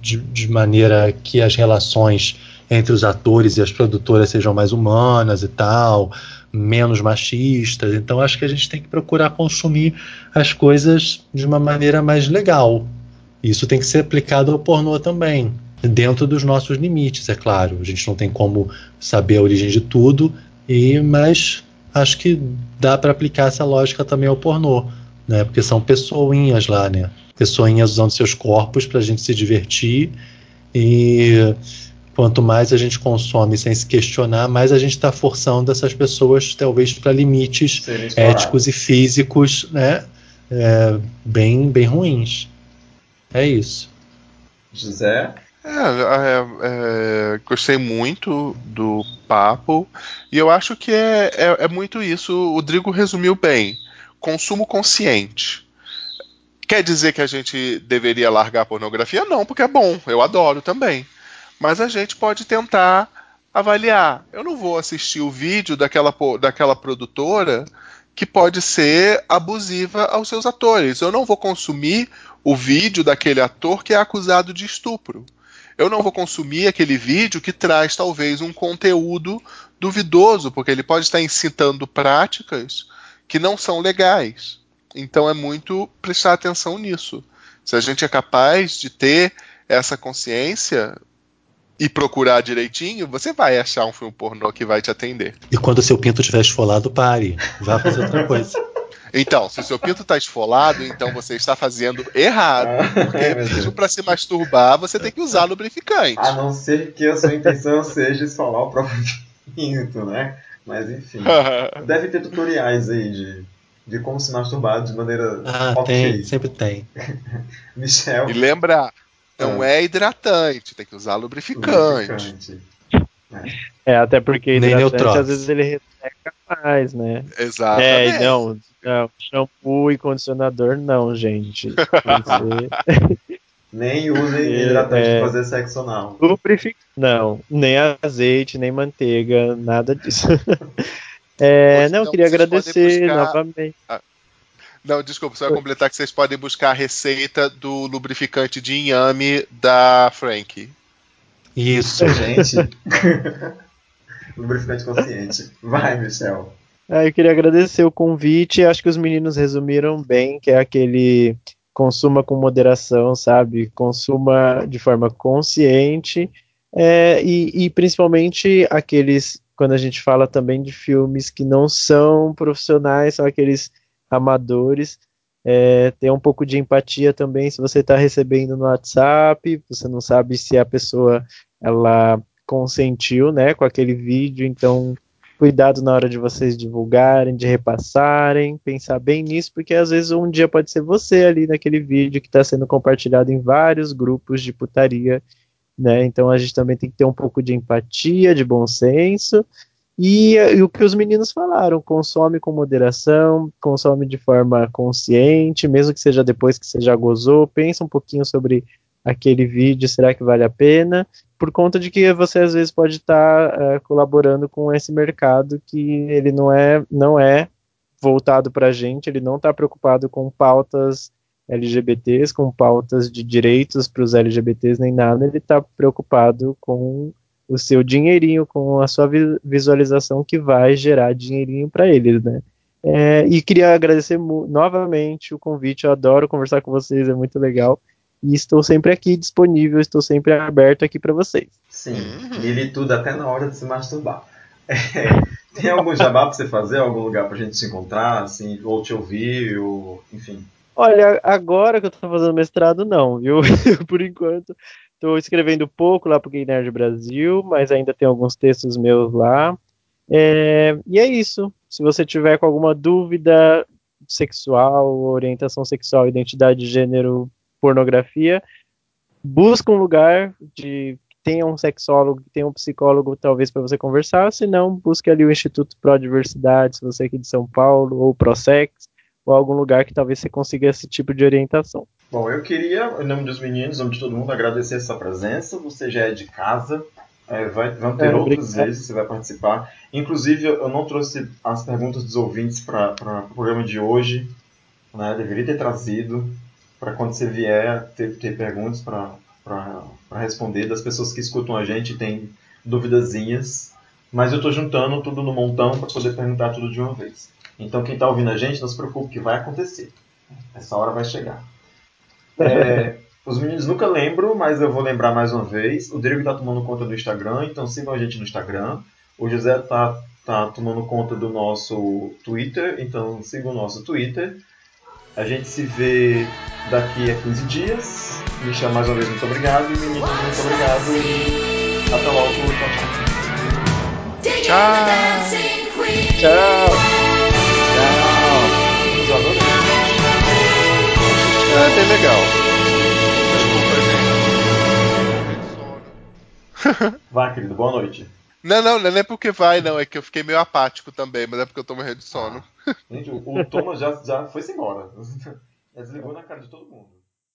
de, de maneira que as relações entre os atores e as produtoras sejam mais humanas e tal, menos machistas. Então acho que a gente tem que procurar consumir as coisas de uma maneira mais legal. Isso tem que ser aplicado ao pornô também, dentro dos nossos limites, é claro. A gente não tem como saber a origem de tudo, e mas acho que dá para aplicar essa lógica também ao pornô, né? Porque são pessoinhas lá, né? Pessoinhas usando seus corpos para a gente se divertir e quanto mais a gente consome sem se questionar, mais a gente está forçando essas pessoas talvez para limites éticos e físicos, né? É, bem, bem ruins. É isso. José? É, é, é, gostei muito do papo e eu acho que é, é, é muito isso. O Rodrigo resumiu bem. Consumo consciente. Quer dizer que a gente deveria largar a pornografia? Não, porque é bom. Eu adoro também. Mas a gente pode tentar avaliar. Eu não vou assistir o vídeo daquela, daquela produtora que pode ser abusiva aos seus atores. Eu não vou consumir o vídeo daquele ator que é acusado de estupro. Eu não vou consumir aquele vídeo que traz talvez um conteúdo duvidoso, porque ele pode estar incitando práticas que não são legais. Então é muito prestar atenção nisso. Se a gente é capaz de ter essa consciência e procurar direitinho, você vai achar um filme pornô que vai te atender. E quando seu pinto estiver esfolado, pare. Vá fazer outra coisa. Então, se o seu pinto está esfolado, então você está fazendo errado. Ah, porque é mesmo para se masturbar, você tem que usar lubrificante. A não ser que a sua intenção seja esfolar o próprio pinto, né? Mas enfim. Deve ter tutoriais aí de, de como se masturbar de maneira. Ah, okay. tem, sempre tem. Michel. E lembra, não é. é hidratante, tem que usar lubrificante. lubrificante. É. é, até porque hidratante às vezes ele resseca mais, né? Exato. É, não, não, shampoo e condicionador não, gente. nem usem hidratante é, para fazer sexo anal. Não, nem azeite, nem manteiga, nada disso. é, não, não, queria agradecer buscar... novamente. Ah. Não, desculpa, só completar que vocês podem buscar a receita do lubrificante de inhame da Frank. Isso, gente. lubrificante consciente. Vai, Michel. Ah, eu queria agradecer o convite. Acho que os meninos resumiram bem, que é aquele consuma com moderação, sabe? Consuma de forma consciente. É, e, e, principalmente aqueles, quando a gente fala também de filmes que não são profissionais, são aqueles amadores. É, ter um pouco de empatia também se você está recebendo no WhatsApp, você não sabe se a pessoa ela consentiu né, com aquele vídeo, então cuidado na hora de vocês divulgarem, de repassarem, pensar bem nisso, porque às vezes um dia pode ser você ali naquele vídeo que está sendo compartilhado em vários grupos de putaria, né? Então a gente também tem que ter um pouco de empatia, de bom senso. E, e o que os meninos falaram, consome com moderação, consome de forma consciente, mesmo que seja depois que você já gozou, pensa um pouquinho sobre aquele vídeo, será que vale a pena? por conta de que você às vezes pode estar tá, é, colaborando com esse mercado que ele não é, não é voltado para a gente, ele não está preocupado com pautas LGBTs, com pautas de direitos para os LGBTs nem nada, ele está preocupado com o seu dinheirinho, com a sua visualização que vai gerar dinheirinho para eles, né? É, e queria agradecer novamente o convite, eu adoro conversar com vocês, é muito legal. E estou sempre aqui disponível, estou sempre aberto aqui para vocês. Sim, uhum. tudo até na hora de se masturbar. É, tem algum jabá para você fazer, algum lugar para a gente se encontrar, assim, ou te ouvir, ou, enfim? Olha, agora que eu estou fazendo mestrado, não, viu? Por enquanto, estou escrevendo pouco lá para o Gay Nerd Brasil, mas ainda tem alguns textos meus lá. É, e é isso. Se você tiver com alguma dúvida sexual, orientação sexual, identidade de gênero, pornografia, busca um lugar de tenha um sexólogo, tenha um psicólogo, talvez para você conversar, se não, busque ali o Instituto Pro Diversidade, se você é aqui de São Paulo, ou Prosex, ou algum lugar que talvez você consiga esse tipo de orientação. Bom, eu queria, em nome dos meninos, em nome de todo mundo, agradecer essa presença. Você já é de casa. É, vai, vamos ter É, outras obrigado. vezes, você vai participar. Inclusive, eu eu não trouxe as perguntas dos ouvintes para o programa de hoje. Né? Deveria ter trazido para quando você vier ter, ter perguntas para responder das pessoas que escutam a gente têm duvidazinhas. Mas eu estou juntando tudo no montão para poder perguntar tudo de uma vez. Então, quem está ouvindo a gente, não se preocupe que vai acontecer. Essa hora vai chegar. É, os meninos nunca lembram, mas eu vou lembrar mais uma vez. O Diego está tomando conta do Instagram, então sigam a gente no Instagram. O José está tá tomando conta do nosso Twitter, então sigam o nosso Twitter. A gente se vê daqui a 15 dias. Michel, mais uma vez, muito obrigado. E meninos, muito obrigado. E até logo. Tchau, tchau. Tchau! Eu adorei. É bem legal. Desculpa, gente. Sono. Vai, querido, boa noite. Não, não, não é porque vai, não. É que eu fiquei meio apático também, mas é porque eu tô morrendo de sono. Gente, o, o Thomas já, já foi-se embora. Já desligou na cara de todo mundo.